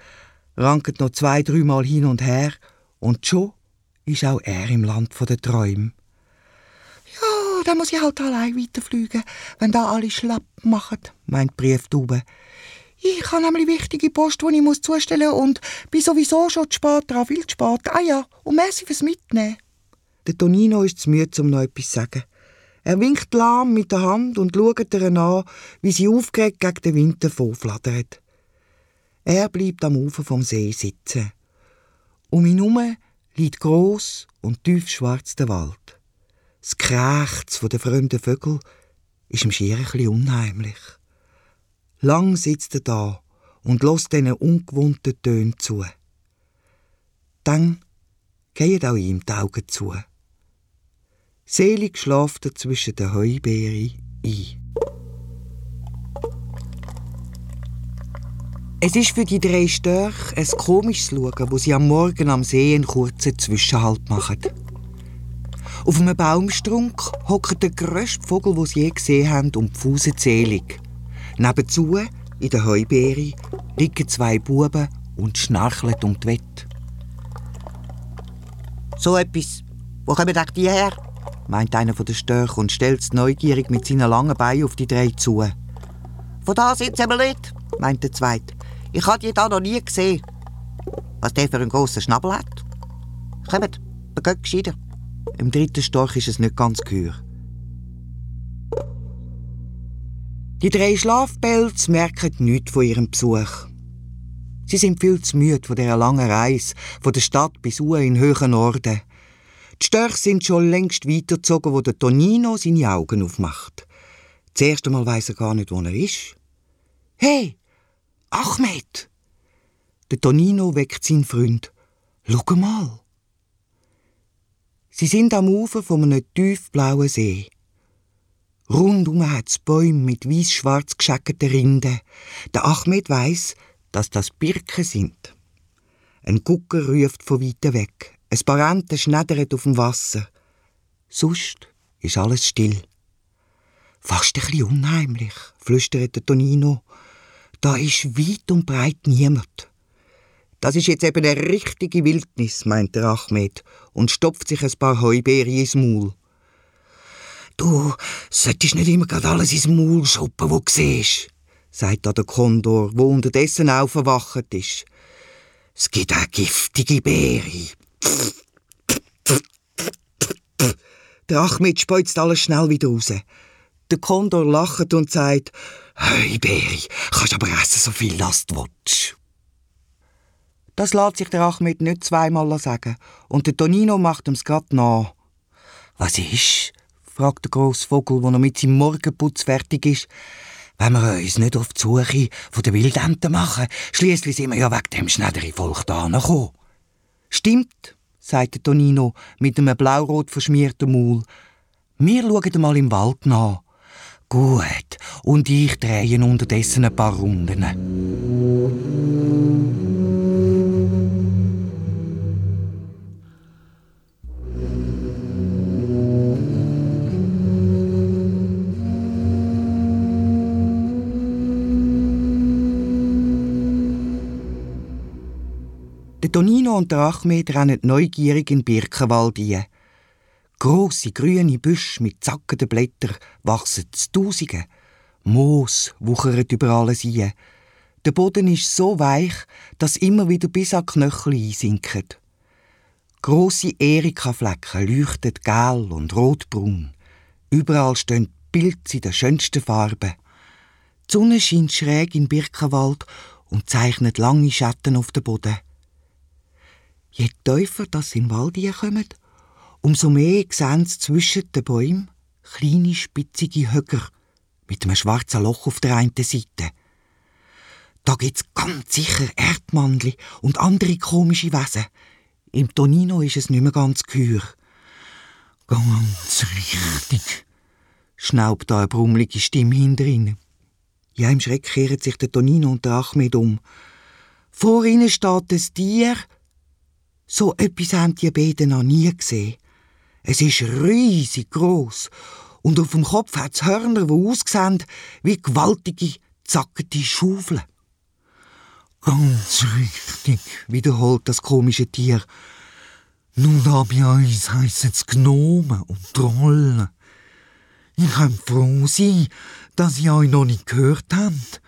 rankt noch zwei, dreimal hin und her und schon ist auch er im Land der Träume. Ja, dann muss ich halt allein weiterfliegen, wenn da alle schlapp machen, meint Brieftube. Ich habe nämlich wichtige Post, die ich muss zustellen muss und bin sowieso schon zu spät dran, viel zu spät. Ah ja, und merci fürs Mitnehmen. Der Tonino ist zu müde, um noch etwas zu sagen. Er winkt lahm mit der Hand und schaut ihr an, wie sie aufgeregt gegen den Wind davonflattert. Er bleibt am Ufer vom See sitzen. Um ihn herum liegt gross und tief schwarz der Wald. Das Krächz der fremden Vögel ist ihm schier ein unheimlich. Lang sitzt er da und lässt diesen ungewohnten Tönen zu. Dann gehen auch ihm die Augen zu. Selig schlaft er zwischen den Heubeeren ein. Es ist für die drei Störche ein komisches Schauen, wo sie am Morgen am See einen kurzen Zwischenhalt machen. Auf einem Baumstrunk hockt der grösste Vogel, den sie je gesehen haben, um die Fusenzählung. Nebenzu, in der Heubeere, liegen zwei Buben und schnarcheln um die Wette. So etwas. Wo kommen denn die her? meint einer der Störche und stellt neugierig mit seinen langen Beinen auf die drei zu. Von da sind sie nicht, meint der Zweite. Ich habe die da noch nie gesehen. Was der für einen grossen Schnabel hat. Kommt, begönnt gescheiter. Im dritten Storch ist es nicht ganz gehör. Die drei Schlafpelz merken nichts von ihrem Besuch. Sie sind viel zu müde von dieser langen Reise, von der Stadt bis Uhr in höheren Norden. Die Störche sind schon längst weitergezogen, wo der Tonino seine Augen aufmacht. Zuerst einmal weiss er gar nicht, wo er ist. Hey, Ahmed! Der Tonino weckt seinen Freund. Schau mal! Sie sind am Ufer von einem tiefblauen See. Rundum hat es Bäume mit weiß-schwarz geschäckten Rinden. Der Ahmed weiß, dass das Birken sind. Ein Gucker ruft von weiter weg. Ein paar Enten schneddern auf dem Wasser. Sonst ist alles still. Fast ein bisschen unheimlich, flüsterte Tonino. Da ist weit und breit niemand. Das ist jetzt eben eine richtige Wildnis, meinte Ahmed und stopft sich ein paar Heubeeren ins Maul. Du solltest nicht immer gerade alles ins Maul schuppen, wo du siehst, sagt da der Kondor, wo unterdessen aufgewacht ist. Es gibt auch giftige Beere. Der Achmed speuzt alles schnell wieder raus. Der Kondor lacht und sagt, «Hey, Beri, kannst aber essen, so viel als du willst.» Das lässt sich der Achmed nicht zweimal sagen. Und der Tonino macht ihm's grad nach. «Was ist?» fragt der grosse Vogel, wo er mit seinem Morgenputz fertig ist. «Wenn wir uns nicht auf die Suche von den Wildenten machen, schließlich sind wir ja wegen dem schnelleren Volk da gekommen.» «Stimmt», sagte Tonino mit einem blaurot verschmierten Maul. «Wir schauen mal im Wald nach.» «Gut, und ich drehe unterdessen ein paar Runden.» Der Tonino und der Achmed rennen neugierig in Birkenwald ein. Grosse grüne Büsche mit zackenden Blättern wachsen zu Tausenden. Moos wuchert über alles ein. Der Boden ist so weich, dass immer wieder bis an Knöchel einsinken. Grosse Erika-Flecken leuchten gel und rotbraun. Überall stehen Pilze in den schönsten Farben. Die Sonne scheint schräg in Birkenwald und zeichnet lange Schatten auf den Boden. Je tiefer das den Wald kommen, umso mehr sehen sie zwischen den Bäumen kleine spitzige Höcker mit einem schwarzen Loch auf der einen Seite. Da gibt's ganz sicher Erdmannli und andere komische Wesen. Im Tonino ist es nicht mehr ganz gehör. Ganz richtig, schnaubt da eine brummelige Stimme hinter ihnen. Ja, im Schreck kehren sich der Tonino und der Achmed um. Vor ihnen steht ein Tier, so etwas haben die beiden noch nie gesehen. Es ist riesig groß und auf dem Kopf hat es Hörner, die aussehen wie gewaltige, zackete Schaufeln. Ganz richtig, wiederholt das komische Tier. Nun da bei uns heissen es Gnomen und Trollen. Ich kann froh sein, dass ihr euch noch nicht gehört habt.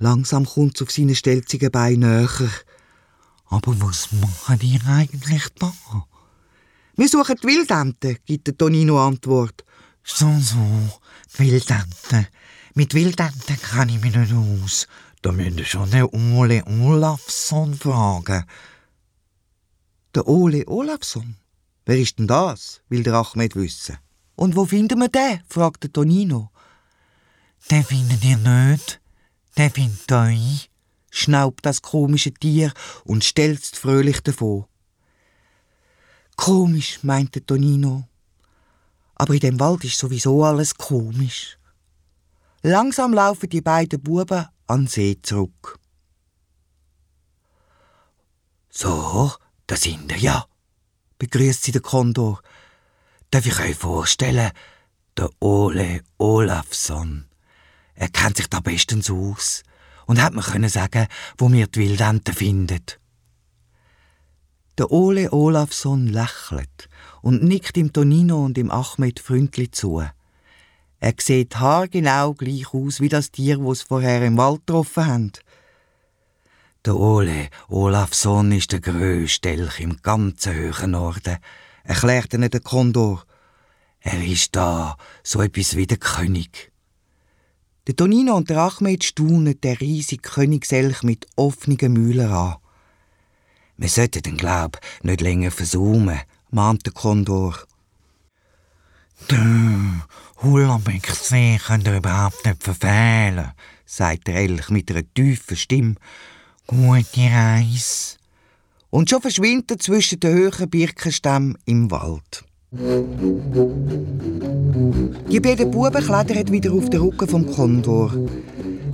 Langsam kommt es auf seine stelzigen Beine näher. Aber was machen ihr eigentlich da? Wir suchen die Wildenten, gibt der Tonino Antwort. So, so, die Wildenten. Mit Wildenten kann ich mich nicht aus. Da müsst ihr schon den Ole Olafsson fragen. Der Ole Olafsson? Wer ist denn das? will der Achmed wissen. Und wo finden wir den? fragt der Tonino. Den findet ihr nicht. Den findet euch schnaubt das komische Tier und stelzt fröhlich davor. Komisch, meinte Tonino. Aber in dem Wald ist sowieso alles komisch. Langsam laufen die beiden Buben an den See zurück. So, da sind wir ja, begrüßt sie der Kondor. Darf ich euch vorstellen, der Ole Olafsson. Er kennt sich da bestens aus und hat mir können sagen, wo wir die Wildenten finden. Der Ole Olafsson lächelt und nickt dem Tonino und dem Achmed freundlich zu. Er sieht haargenau gleich aus wie das Tier, das vorher im Wald getroffen haben. Der Ole Olafsson ist der grösste Elch im ganzen höheren Norden, erklärte ihnen der Kondor. Er ist da, so etwas wie der König. Der Tonino und der Achmed staunen den riesigen Königselch mit offenen Mühlen an. Wir sollten den Glaub nicht länger versuchen, mahnt der Kondor. Der Hullabeck-See könnt ihr überhaupt nicht verfehlen, sagt der Elch mit einer tiefen Stimme. Gute Reise. Und schon verschwindet er zwischen den hohen Birkenstämmen im Wald. Die beiden Buben klettern wieder auf den Rücken vom Kondor.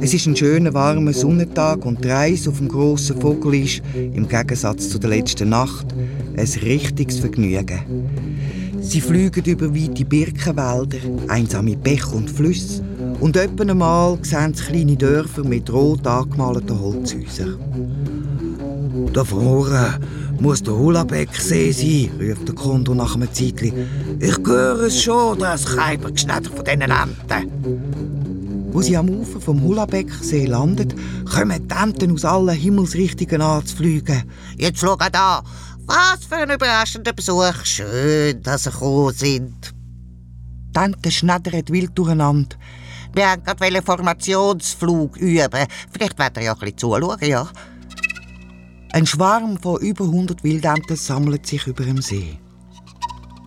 Es ist ein schöner, warmer Sonnentag und die Reise auf dem grossen Vogel ist, im Gegensatz zu der letzten Nacht, ein richtiges Vergnügen. Sie fliegen über weite Birkenwälder, einsame Bäche und Flüsse und etwa einmal sehen sie kleine Dörfer mit rot angemalten Holzhäusern. Da vorne muss der Hulabeck-See sein, ruft der Kondo nach einem Zeitli. Ich höre es schon, das Keibergeschnatter von diesen Enten. Wo sie am Ufer vom Hulabeck-See landet, kommen die Enten aus allen Himmelsrichtungen anzufliegen. Jetzt schau da, was für ein überraschender Besuch. Schön, dass Sie gekommen sind. Die Enten schneddern wild durcheinander. Wir haben gerade einen Formationsflug üben. Vielleicht wollt ihr ja ein bisschen zuschauen, ja? Ein Schwarm von über 100 Wildenten sammelt sich über dem See.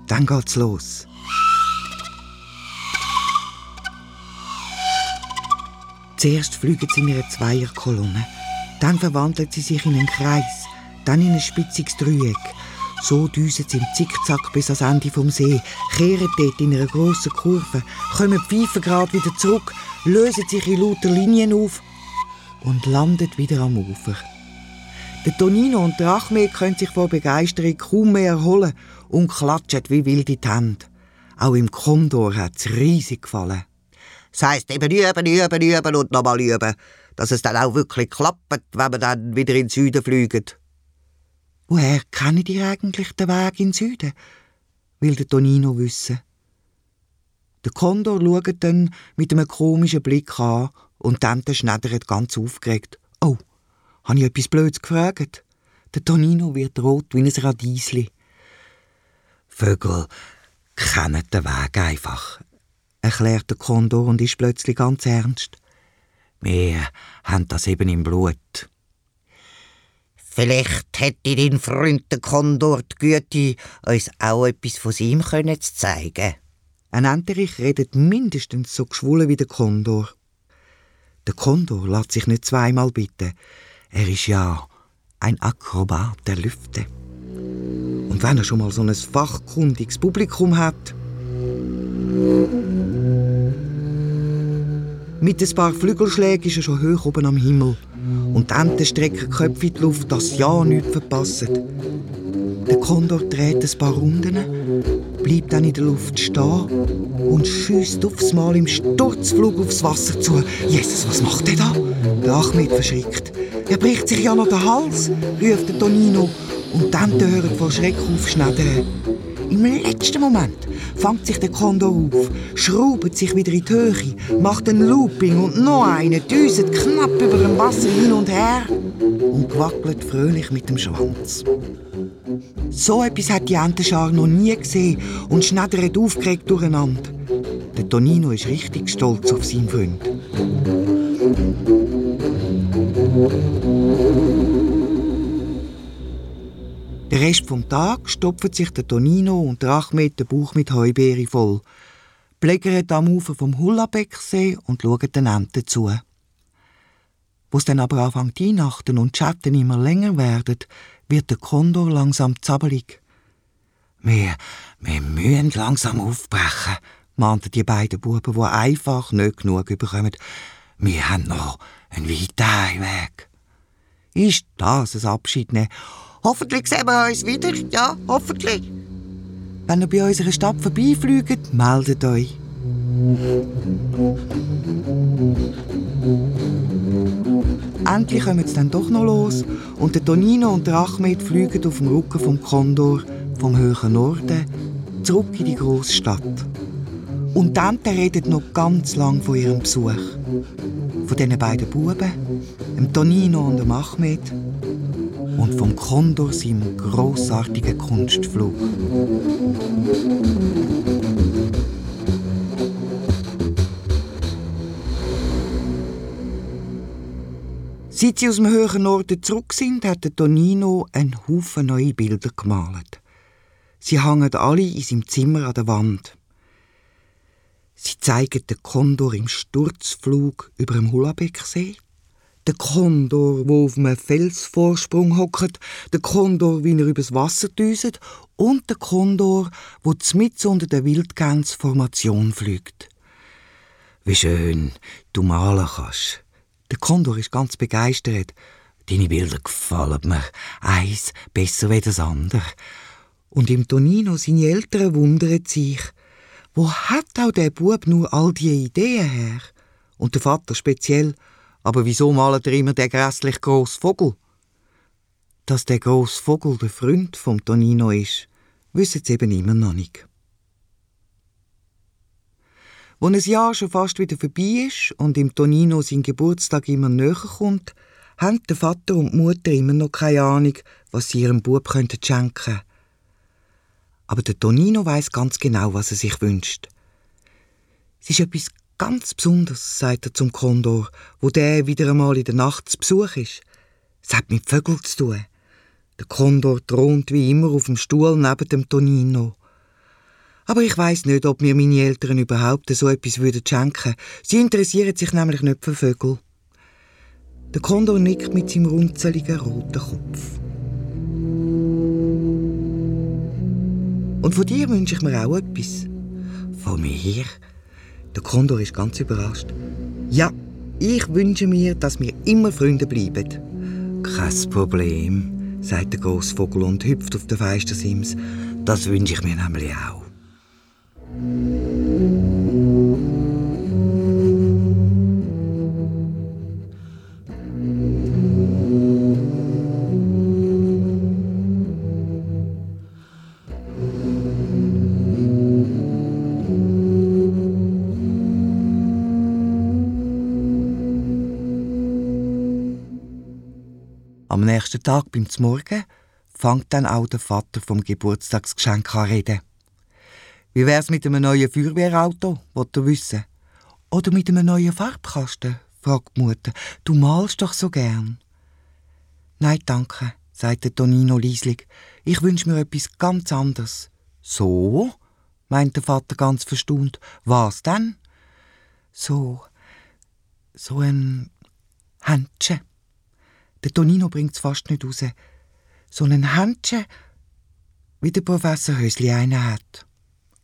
Dann geht's los. Zuerst fliegen sie in einer Zweierkolonne, dann verwandeln sie sich in einen Kreis, dann in ein spitziges Dreieck. So düsen sie im Zickzack bis ans Ende vom See, kehren dort in einer grossen Kurve, kommen pfeifen gerade wieder zurück, lösen sich in lauter Linien auf und landen wieder am Ufer. Der Tonino und der Achmed können sich vor Begeisterung kaum mehr erholen und klatschen wie wilde Hände. Auch im Kondor hat es riesig gefallen. Das heisst eben üben, üben, üben und nochmal üben, dass es dann auch wirklich klappt, wenn wir dann wieder in den Süden fliegen. Woher kennen die eigentlich den Weg in den Süden? will der Tonino wissen. Der Kondor schaut dann mit einem komischen Blick an und dann schneddert ganz aufgeregt. Oh, habe ich etwas Blödes gefragt? Der Tonino wird rot wie ein Radiesli. Vögel kennen den Weg einfach, erklärt der Kondor und ist plötzlich ganz ernst. Wir haben das eben im Blut. Vielleicht hätte dein Freund der Kondor die Güte, uns auch etwas von ihm können zu zeigen. Ein Enterich redet mindestens so geschwollen wie der Kondor. Der Kondor lässt sich nicht zweimal bitten. Er ist ja ein Akrobat der Lüfte. Und wenn er schon mal so ein fachkundiges Publikum hat. Mit ein paar Flügelschlägen ist er schon hoch oben am Himmel. Und die Enten strecken Köpfe in die Luft, dass ja nichts verpassen. Der Kondor dreht ein paar Runden, bleibt dann in der Luft stehen und schießt aufs Mal im Sturzflug aufs Wasser zu. Jesus, was macht er da? Der Achmed verschrickt. Er bricht sich ja noch den Hals, ruft der Tonino. Und dann hören vor Schreck aufschneidern. Im letzten Moment fängt sich der Kondor auf, schraubt sich wieder in die Höhe, macht ein Looping und noch einen, düset knapp über dem Wasser hin und her und wackelt fröhlich mit dem Schwanz. So etwas hat die Entenschar noch nie gesehen und schneddert aufgeregt durcheinander. Der Tonino ist richtig stolz auf seinen Freund. Den Rest vom Tag stopfen sich der Tonino und der Achmed den Bauch mit Heubeere voll, pflegern am Ufer vom Hullabecksee und schauen den Enten zu. Wo es dann aber anfängt die Nachten und die Schatten immer länger werden, wird der Kondor langsam zappelig. Wir, wir müssen langsam aufbrechen, mahnten die beiden Buben, die einfach nicht genug bekommen. Wir haben noch einen weiten Weg. Ist das ein Abschied nehmen? Hoffentlich sehen wir uns wieder, ja, hoffentlich. Wenn ihr bei unserer Stadt vorbeifliegt, meldet euch. Endlich kommen sie dann doch noch los und der Tonino und der Achmed fliegen auf dem Rücken vom Kondor vom höheren Norden zurück in die grosse Stadt. Und dann redet noch ganz lang von ihrem Besuch. Von diesen beiden Buben, dem Tonino und dem Achmed und vom Kondor seinem grossartigen Kunstflug. Seit sie aus dem höheren Norden zurück sind, hat Tonino einen Haufen neue Bilder gemalt. Sie hängen alle in seinem Zimmer an der Wand. Sie zeigen den Kondor im Sturzflug über dem Hulabecksee, der Kondor, wo auf einem Felsvorsprung hockt, der Kondor, wie er übers Wasser düset und der Kondor, wo mit unter der Wildgänsformation fliegt. Wie schön du malen kannst. Der Kondor ist ganz begeistert. Deine Bilder gefallen mir. Eins besser wie das andere. Und im Tonino seine Eltern wundern sich, wo hat auch der Bub nur all die Ideen her? Und der Vater speziell, aber wieso malt er immer den grässlich grossen Vogel? Dass der grosse Vogel der Freund vom Tonino ist, wissen sie eben immer noch nicht. Als ein Jahr schon fast wieder vorbei ist und im Tonino sein Geburtstag immer näher kommt, haben der Vater und die Mutter immer noch keine Ahnung, was sie ihrem Bub schenken könnten. Aber der Tonino weiß ganz genau, was er sich wünscht. Es ist etwas ganz Besonderes, sagt er zum Kondor, wo der wieder einmal in der Nacht zu Besuch ist. Es hat mit Vögeln zu tun. Der Kondor thront wie immer auf dem Stuhl neben dem Tonino. Aber ich weiß nicht, ob mir meine Eltern überhaupt so etwas würden schenken. Sie interessieren sich nämlich nicht für Vögel. Der Kondor nickt mit seinem runzeligen roten Kopf. Und von dir wünsche ich mir auch etwas. Von mir? Der Kondor ist ganz überrascht. Ja, ich wünsche mir, dass wir immer Freunde bleiben. Kein Problem, sagt der Großvogel und hüpft auf den Feistersims. Das wünsche ich mir nämlich auch. Nächsten Tag beim Morgen fängt dann auch der Vater vom Geburtstagsgeschenk an reden. Wie wär's mit einem neuen Feuerwehrauto, wollt ihr wissen? Oder mit einem neuen Farbkasten, fragt die Mutter. Du malst doch so gern. Nein, danke, sagt der Tonino leislich. Ich wünsche mir etwas ganz anderes. So? meint der Vater ganz verstaunt. Was denn? So, so ein Händchen. Der Tonino bringt's fast nicht raus. So ein Händchen, wie der Professor Hösli einen hat.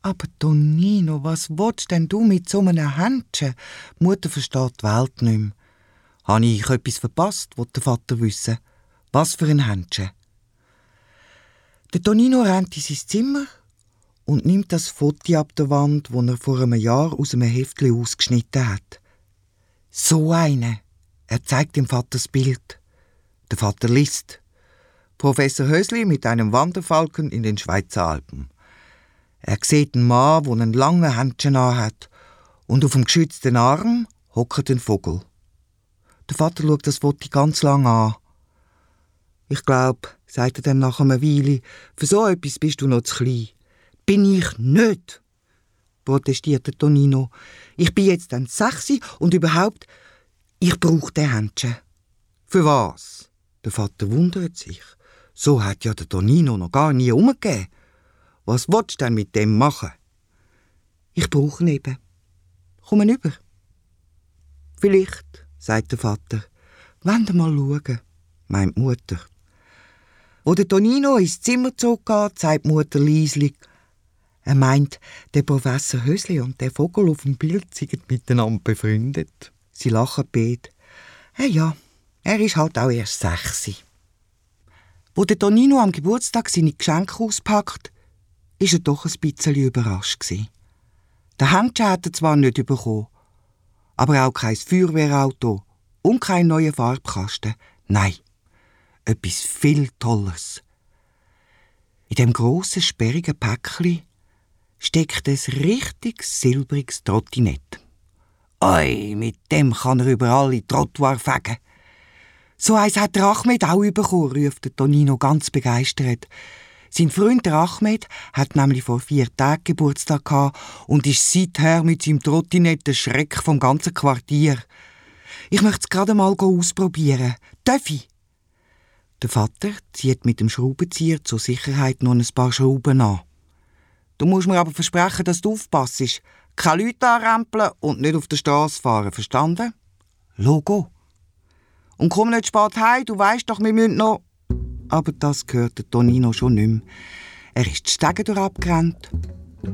Aber Tonino, was willst denn du mit so einem Händchen? Die Mutter versteht die Welt nicht mehr. Habe ich etwas verpasst, wollte der Vater wissen. Was für ein Händchen? Der Tonino rennt in sein Zimmer und nimmt das Foto ab der Wand, das er vor einem Jahr aus einem Heftchen ausgeschnitten hat. So eine. Er zeigt dem Vater das Bild. Der Vater liest. Professor Hösli mit einem Wanderfalken in den Schweizer Alpen. Er sieht einen Mann, der einen langen Händchen hat und auf dem geschützten Arm hockt ein Vogel. Der Vater schaut das Foto ganz lang an. Ich glaube, sagt er dann nach einer Weile, für so etwas bist du noch zu klein. Bin ich nicht, protestierte Tonino. Ich bin jetzt ein Sechsi und überhaupt, ich brauche den Händchen. Für was? Der Vater wundert sich. So hat ja der Tonino noch gar nie umgegeben. Was willst du denn mit dem machen? Ich brauche ihn eben. Komm über. Vielleicht, sagt der Vater. Wir mal schauen, meint die Mutter. Wo der Tonino ins Zimmer zurückgeht, sagt die Mutter leislich, er meint, der Professor Hösli und der Vogel auf dem Bild sind miteinander befreundet. Sie lachen beide. Ja, ja, er ist halt auch erst sechs. Wo der Tonino am Geburtstag seine Geschenke auspackt, ist er doch ein bisschen überrascht gewesen. Der Händchen hat er zwar nicht bekommen, aber auch kein Feuerwehrauto und kein neuer Farbkasten. Nein, etwas viel Tolles. In dem grossen, sperrigen Päckchen steckt ein richtig silbriges Trottinett. Oi, mit dem kann er überall in die Trottoir fegen. So eins hat der Achmed auch bekommen, ruft der Tonino ganz begeistert. Sein Freund der Achmed hat nämlich vor vier Tagen Geburtstag gehabt und ist seither mit seinem Trottinett der Schreck vom ganzen Quartier. Ich möchte es gerade mal ausprobieren. Darf ich? Der Vater zieht mit dem Schraubenzieher zur Sicherheit noch ein paar Schrauben an. Du musst mir aber versprechen, dass du aufpasst. Keine Leute anrempeln und nicht auf der Straße fahren, verstanden? Logo. Und komm nicht spät heim, du weißt doch, wir müssen noch. Aber das gehörte Tonino schon nicht mehr. Er ist die Stege durch abgerannt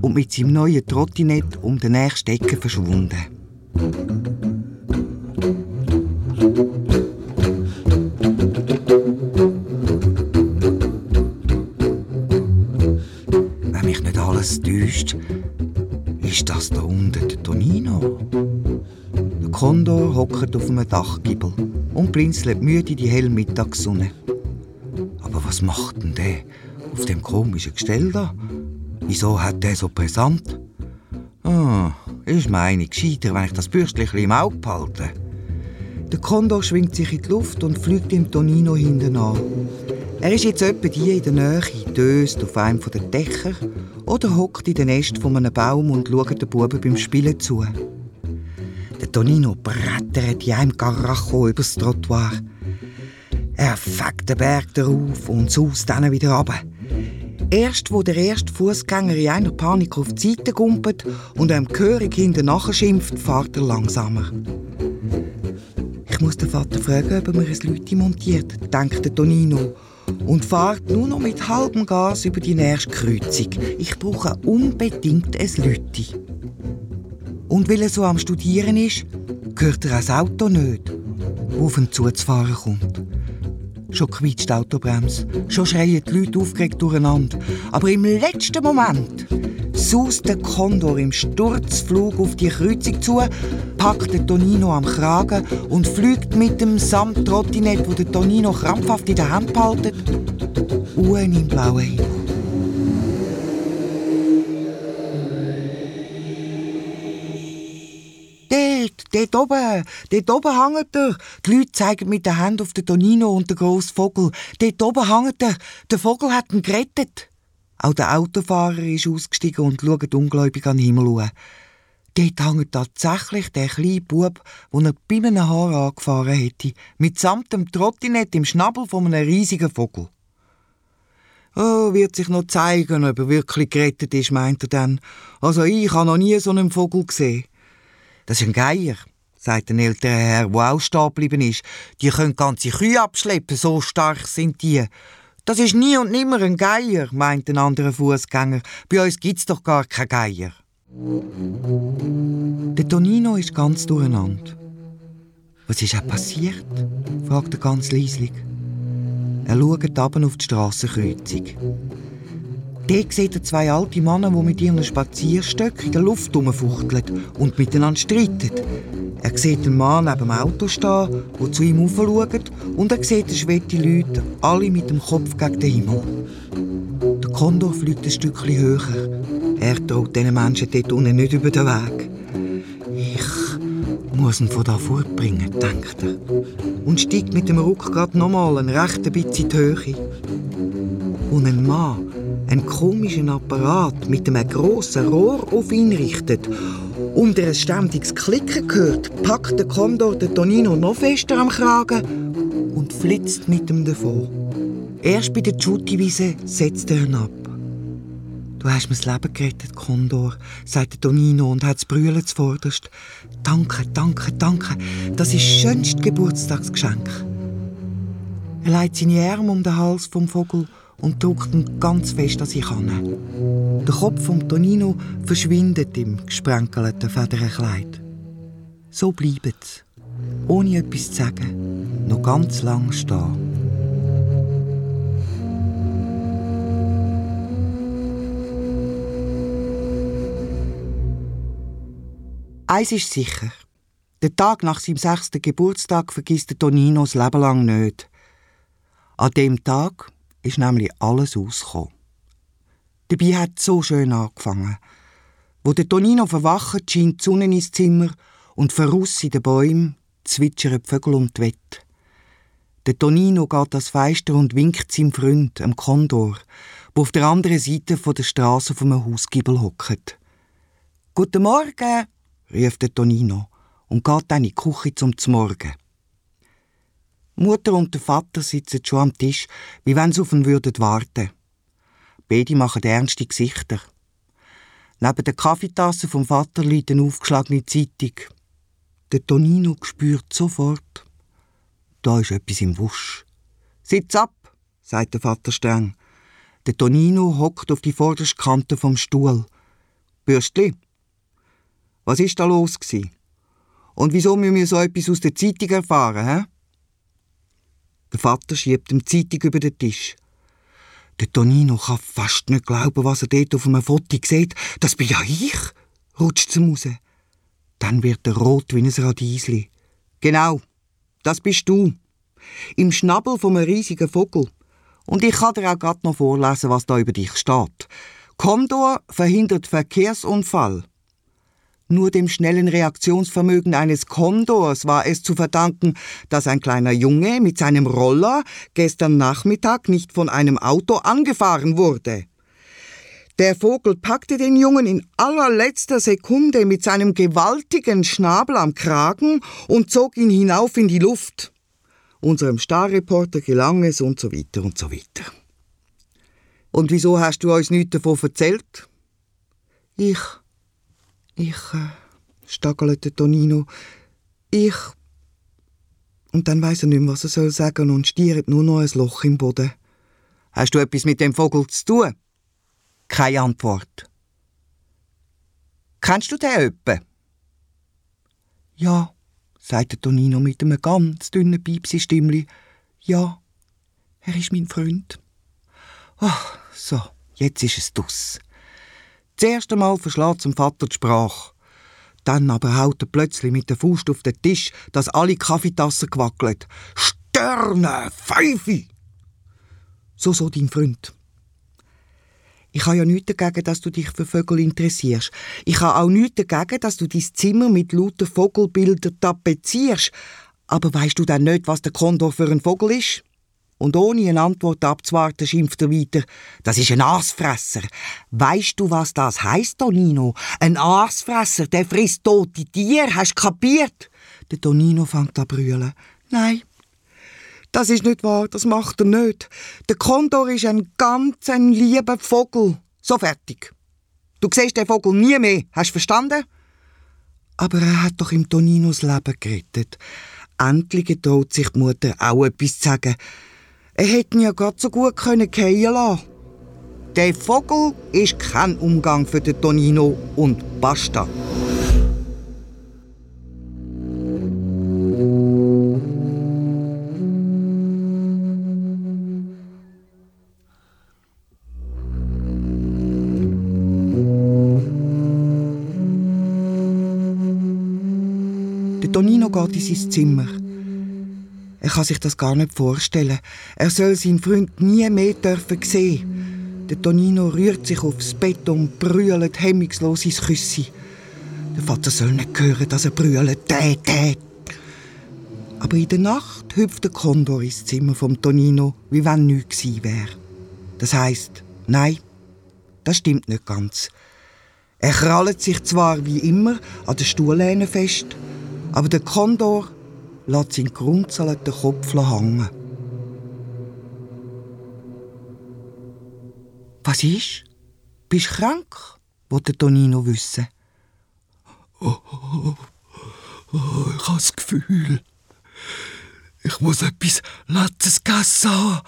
und mit seinem neuen Trottinett um den nächsten Ecke verschwunden. Wenn mich nicht alles täuscht, ist das da unten der Tonino. Der Kondor hockt auf einem Dachgiebel und blinzelt müde die helle Mittagssonne. Aber was macht denn der auf dem komischen Gestell da? Wieso hat der so brisant? Ah, ist meine gescheiter, wenn ich das Bürstchen im Auge behalte. Der Kondor schwingt sich in die Luft und fliegt dem Tonino hinten an. Er ist jetzt etwa die in der Nähe, döst auf einem der Dächer oder hockt in den Nest von einem Baum und schaut den Buben beim Spielen zu. Tonino brettert in einem Karacho übers Trottoir. Er fängt den Berg darauf und saust dann wieder runter. Erst wo der erste Fußgänger in einer Panik auf die Seite gumpet und einem gehörig hinten nachschimpft, fährt er langsamer. Ich muss den Vater fragen, ob er mir ein Lüti montiert, denkt Tonino und fährt nur noch mit halbem Gas über die nächste Kreuzung. Ich brauche unbedingt ein Lüti. Und weil er so am Studieren ist, gehört er das Auto nicht, das auf ihn zuzufahren kommt. Schon quietscht die Autobremse, schon schreien die Leute aufgeregt durcheinander. Aber im letzten Moment saust der Kondor im Sturzflug auf die Kreuzung zu, packt den Tonino am Kragen und fliegt mit dem Samttrottinett, wo der Tonino krampfhaft in der Hand behaltet, uhren im blauen Himmel. Dort, oben, dort oben hängt er. Die Leute zeigen mit der Hand auf den Tonino und den grossen Vogel. Dort oben hängt er. Der Vogel hat ihn gerettet. Auch der Autofahrer ist ausgestiegen und schaut ungläubig an den Himmel an. Dort hängt tatsächlich der kleine Bub, den er bei einem Haar angefahren hätte, mitsamt dem Trottinett im Schnabel von einem riesigen Vogel. Oh, wird sich noch zeigen, ob er wirklich gerettet ist, meint er dann. Also ich habe noch nie so einen Vogel gesehen. Das ist ein Geier, sagt ein älterer Herr, der auch stehen geblieben ist. Die können ganze Kühe abschleppen, so stark sind die. Das ist nie und nimmer ein Geier, meint ein anderer Fußgänger. Bei uns gibt's doch gar kein Geier. Der Tonino ist ganz durcheinander. Was ist auch passiert? fragt er ganz leislich. Er schaut ab auf die Strassenkreuzung. Dort sieht er zwei alte Männer, die mit ihren Spazierstöcken in der Luft herumfuchteln und miteinander streiten. Er sieht einen Mann neben dem Auto stehen, der zu ihm aufschaut, und er sieht schwette Leute, alle mit dem Kopf gegen den Himmel. Der Kondor fliegt ein Stückchen höher. Er traut diesen Menschen dort unten nicht über den Weg. Ich muss ihn von da fortbringen, denkt er. Und steigt mit dem Rückgrat nochmal ein recht bisschen in die Höhe. Und ein Mann einen komischen Apparat mit einem grossen Rohr auf ihn richtet und er ein ständiges Klicken hört, packt der Kondor den Tonino noch fester am Kragen und flitzt mit ihm davon. Erst bei der Tschutti-Wiese setzt er ihn ab. Du hast mir das Leben gerettet, Kondor, sagt der Tonino und hat das Brüllen zuvorderst. Danke, danke, danke. Das ist das schönste Geburtstagsgeschenk. Er legt seine Arme um den Hals vom Vogel und drückt ihn ganz fest an sich an. Der Kopf von Tonino verschwindet im gesprenkelten Federnkleid. So bleibt es, ohne etwas zu sagen, noch ganz lang stehen. Eins ist sicher. Den Tag nach seinem sechsten Geburtstag vergisst Tonino das Leben lang nicht. An dem Tag ist nämlich alles ausgekommen. Dabei hat es so schön angefangen. Wo der Tonino verwacht, scheint die Sonne ins Zimmer und voraus in den Bäumen zwitschern die Vögel um die Wette. Der Tonino geht das Feister und winkt seinem Freund, dem Kondor, der auf der anderen Seite der Straße vom Hausgiebel hockt. Guten Morgen, ruft der Tonino und geht dann in die Küche zum Morgen. Mutter und der Vater sitzen schon am Tisch, wie wenn sie auf ihn würden warten. Beide machen ernste Gesichter. Neben der Kaffeetasse vom Vater liegt eine aufgeschlagene Zeitung. Der Tonino spürt sofort, da ist etwas im Wusch. Sitz ab, sagt der Vater streng. Der Tonino hockt auf die vorderste Kante vom Stuhl. Bürstli, was ist da los gsi? Und wieso müssen wir so etwas aus der Zeitung erfahren, hä? Der Vater schiebt ihm die Zeitung über den Tisch. Der Tonino kann fast nicht glauben, was er dort auf einem Foto sieht. Das bin ja ich, rutscht zum raus. Dann wird er rot wie ein Radiesli. Genau, das bist du. Im Schnabel vom riesigen Vogel. Und ich kann dir auch gerade noch vorlesen, was da über dich steht. Kondor verhindert Verkehrsunfall. Nur dem schnellen Reaktionsvermögen eines Kondors war es zu verdanken, dass ein kleiner Junge mit seinem Roller gestern Nachmittag nicht von einem Auto angefahren wurde. Der Vogel packte den Jungen in allerletzter Sekunde mit seinem gewaltigen Schnabel am Kragen und zog ihn hinauf in die Luft. Unserem Starreporter gelang es und so weiter und so weiter. Und wieso hast du uns nichts davon erzählt? Ich ich, äh, staggelte Tonino. Ich. Und dann weiß er nicht mehr, was er soll sagen und stiert nur noch ein Loch im Boden. Hast du etwas mit dem Vogel zu tun? Keine Antwort. Kennst du den öppe? Ja, sagte Tonino mit einem ganz dünnen Piepsi-Stimmli. Ja, er ist mein Freund. Ach, so, jetzt ist es dus. Das erste Mal verschlägt zum Vater die Sprache. Dann aber haut er plötzlich mit der Faust auf den Tisch, dass alle Kaffeetassen gewackelt. Sterne, Pfeife! So, so, dein Freund. Ich habe ja nichts dagegen, dass du dich für Vögel interessierst. Ich habe auch nichts dagegen, dass du dein Zimmer mit lauter Vogelbildern tapezierst. Aber weißt du denn nicht, was der Kondor für ein Vogel ist? Und ohne eine Antwort abzuwarten, schimpft er weiter. Das ist ein Aasfresser. Weißt du, was das heißt, Tonino? Ein Aasfresser, der frisst tote Tiere. Hast du kapiert? Der Tonino fängt an brüllen. Nein, das ist nicht wahr, das macht er nicht. Der Kondor ist ein ganz ein lieber Vogel. So fertig. Du siehst den Vogel nie mehr, hast du verstanden? Aber er hat doch im Toninos Leben gerettet. Endlich getraut sich die Mutter auch etwas zu sagen. Er hätte ihn ja gerade so gut können fallen lassen. Der Vogel ist kein Umgang für den Tonino und basta. Der Tonino geht in sein Zimmer. Er kann sich das gar nicht vorstellen. Er soll seinen Freund nie mehr dürfen sehen. Der Tonino rührt sich aufs Bett und brüllt hemmungslos ins Küssi. Der Vater soll nicht hören, dass er brüllt. Aber in der Nacht hüpft der Kondor ins Zimmer vom Tonino, wie wenn nichts gewesen wäre. Das heißt, nein, das stimmt nicht ganz. Er krallt sich zwar wie immer an der Stuhllehne fest, aber der Kondor lässt seinen grunzelnden Kopf hängen. Was ist? Bist du krank? wollte Tonino wissen. Oh, oh, oh, ich habe das Gefühl, ich muss etwas Letztes gegessen haben.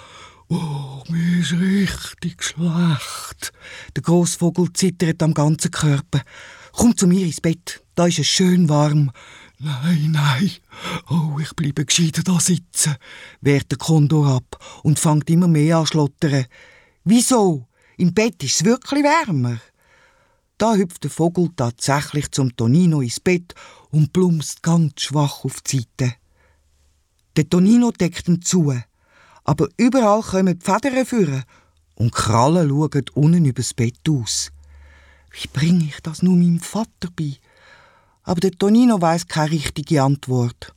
Oh, mir ist richtig schlecht. Der Großvogel zittert am ganzen Körper. Komm zu mir ins Bett, da ist es schön warm. Nein, nein. Oh, ich bleibe gescheiter da sitzen, wehrt der Kondor ab und fängt immer mehr an schlottern. Wieso? Im Bett ist es wirklich wärmer. Da hüpft der Vogel tatsächlich zum Tonino ins Bett und plumpst ganz schwach auf die Seite. Der Tonino deckt ihn zu, aber überall kommen die Federn führen und Krallen schauen unten übers Bett aus. Wie bringe ich das nur meinem Vater bei? Aber der Tonino weiß keine richtige Antwort.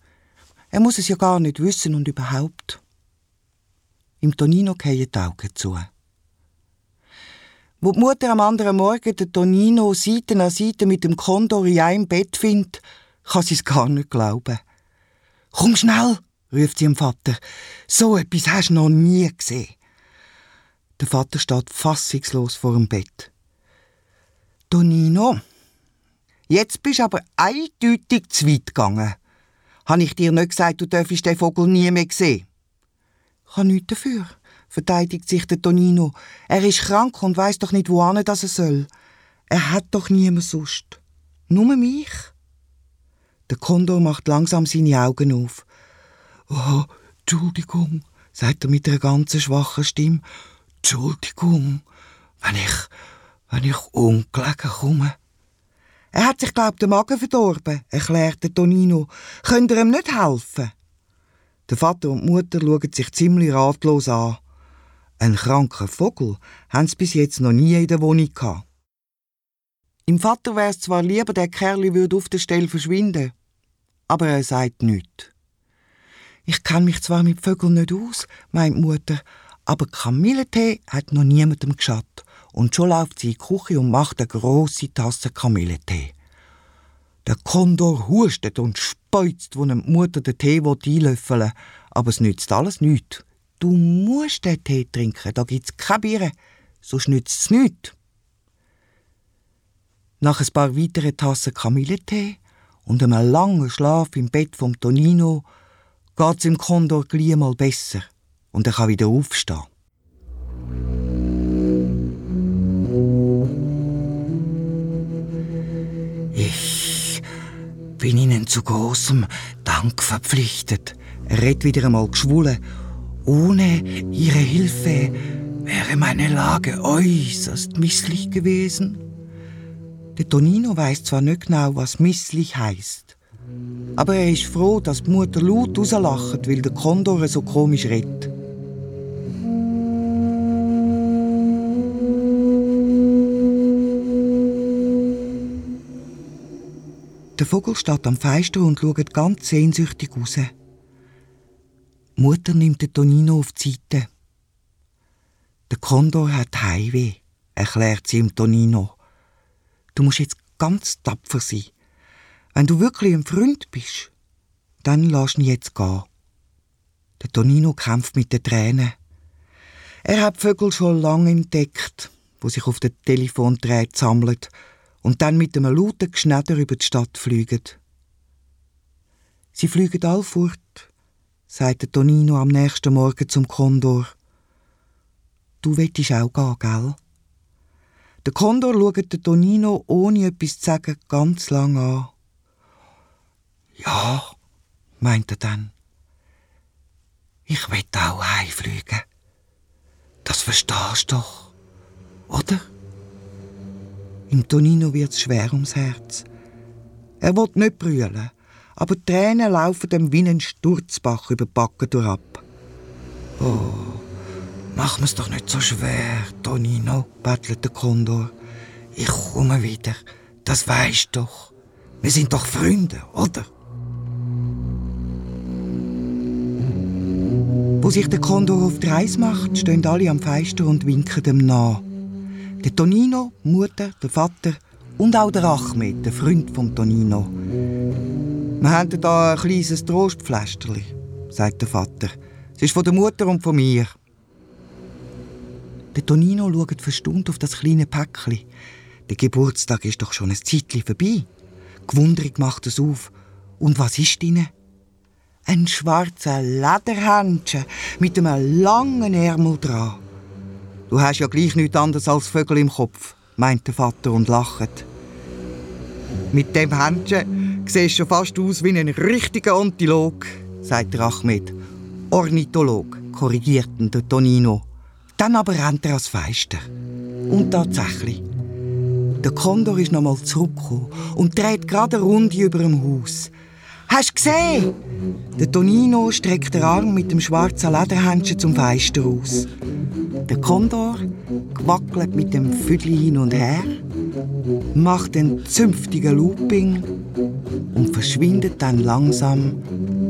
Er muss es ja gar nicht wissen und überhaupt. Im Tonino gehen die Augen zu. Wo die Mutter am anderen Morgen den Tonino Seite an Seite mit dem Kondor in einem Bett findet, kann sie es gar nicht glauben. Komm schnell, ruft sie dem Vater. So etwas hast du noch nie gesehen. Der Vater steht fassungslos vor dem Bett. Tonino, Jetzt bist du aber eindeutig zu weit gegangen. Habe ich dir nicht gesagt, du dürfst den Vogel nie mehr sehen? Ich habe nichts dafür, verteidigt sich der Tonino. Er ist krank und weiß doch nicht, wohin er soll. Er hat doch niemand sonst. Nur mich. Der Kondor macht langsam seine Augen auf. Oh, Entschuldigung, sagt er mit einer ganz schwachen Stimme. Entschuldigung, wenn ich, wenn ich ungelegen komme. Er hat sich, glaubt, den Magen verdorben, erklärte Tonino. Könnt ihr ihm nicht helfen? Der Vater und die Mutter schauen sich ziemlich ratlos an. Ein kranker Vogel haben sie bis jetzt noch nie in der Wohnung gehabt. Im Vater wär's zwar lieber, der Kerl würde auf der Stelle verschwinden, aber er sagt nichts. Ich kann mich zwar mit Vögeln nicht aus, meint die Mutter, aber Kamillentee hat noch niemandem geschadet. Und schon läuft sie in die Küche und macht eine grosse Tasse Kamillentee. Der Kondor hustet und speuzt, wo die Mutter den Tee einlöffeln will, aber es nützt alles nichts. Du musst den Tee trinken, da gibt's keine Bier, sonst nützt es nichts. Nach ein paar weiteren Tassen Kamillentee und einem langen Schlaf im Bett vom Tonino geht's im Kondor gleich mal besser und er kann wieder aufstehen. Bin Ihnen zu großem Dank verpflichtet. Er redet wieder einmal geschwulen. Ohne Ihre Hilfe wäre meine Lage äußerst misslich gewesen. Der Tonino weiß zwar nicht genau, was misslich heißt, aber er ist froh, dass die Mutter laut rauslacht, weil der Kondor so komisch redet. Der Vogel steht am Fenster und schaut ganz sehnsüchtig raus. Mutter nimmt den Tonino auf die Seite. Der Kondor hat Heimweh, erklärt sie ihm Tonino. Du musst jetzt ganz tapfer sein. Wenn du wirklich ein Freund bist, dann lass ihn jetzt gehen. Der Tonino kämpft mit den Tränen. Er hat Vögel schon lange entdeckt, wo sich auf den Telefondraht sammeln und dann mit einem lauten Geschneder über die Stadt fliegen. Sie fliegen all fort, sagte Tonino am nächsten Morgen zum Kondor. Du wettest auch gehen, gell? Der Kondor schaut den Tonino ohne etwas zu sagen ganz lang an. Ja, meint er dann. Ich will auch heimfliegen. Das verstehst du doch, oder? Im Tonino wird's schwer ums Herz. Er will nicht brüllen, aber die Tränen laufen ihm wie ein Sturzbach über Backen durchab. Oh, mach mir's doch nicht so schwer, Tonino, bettelt der Kondor. Ich komme wieder, das weisst doch. Wir sind doch Freunde, oder? Wo sich der Kondor auf die Reise macht, stehen alle am Fenster und winken dem nach. Der Tonino, die Mutter, der Vater und auch der Achmed, der Freund vom Tonino. Wir haben hier ein kleines Trostpflästerli, sagt der Vater. Es ist von der Mutter und von mir. Der Tonino schaut verstummt auf das kleine Päckchen. Der Geburtstag ist doch schon ein Zeitchen vorbei. Gewundrig macht es auf. Und was ist drin? Ein schwarzer Lederhändchen mit einem langen Ärmel dran. Du hast ja gleich nichts anderes als Vögel im Kopf, meint der Vater und lacht. Mit dem Händchen siehst du fast aus wie ein richtiger Antilog, sagt der Achmed. Ornitholog, korrigiert der Tonino. Dann aber rennt er ans Fenster. Und tatsächlich. Der Kondor ist nochmal zurückgekommen und dreht gerade eine Runde über dem Haus. Hast du gesehen? Der Tonino streckt den Arm mit dem schwarzen Lederhändchen zum Fenster aus. Der Kondor wackelt mit dem Füdli hin und her, macht einen zünftigen Looping und verschwindet dann langsam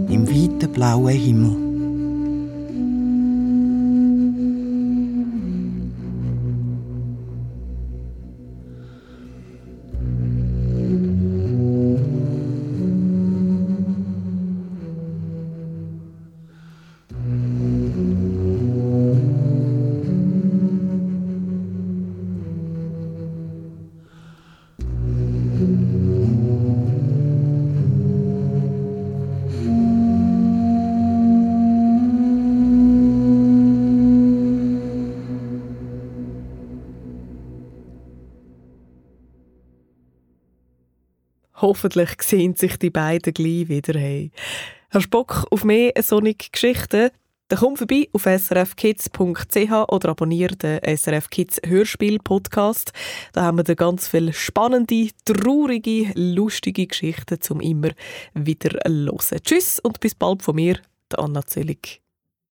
im weiten blauen Himmel. Hoffentlich sehen sich die beiden gleich wieder. Hey. Hast du Bock auf mehr sonnige Geschichten? Dann komm vorbei auf srfkids.ch oder abonniere den SRF Kids Hörspiel Podcast. Da haben wir ganz viele spannende, traurige, lustige Geschichten zum immer wieder hören. Tschüss und bis bald von mir, der Anna Zöllig.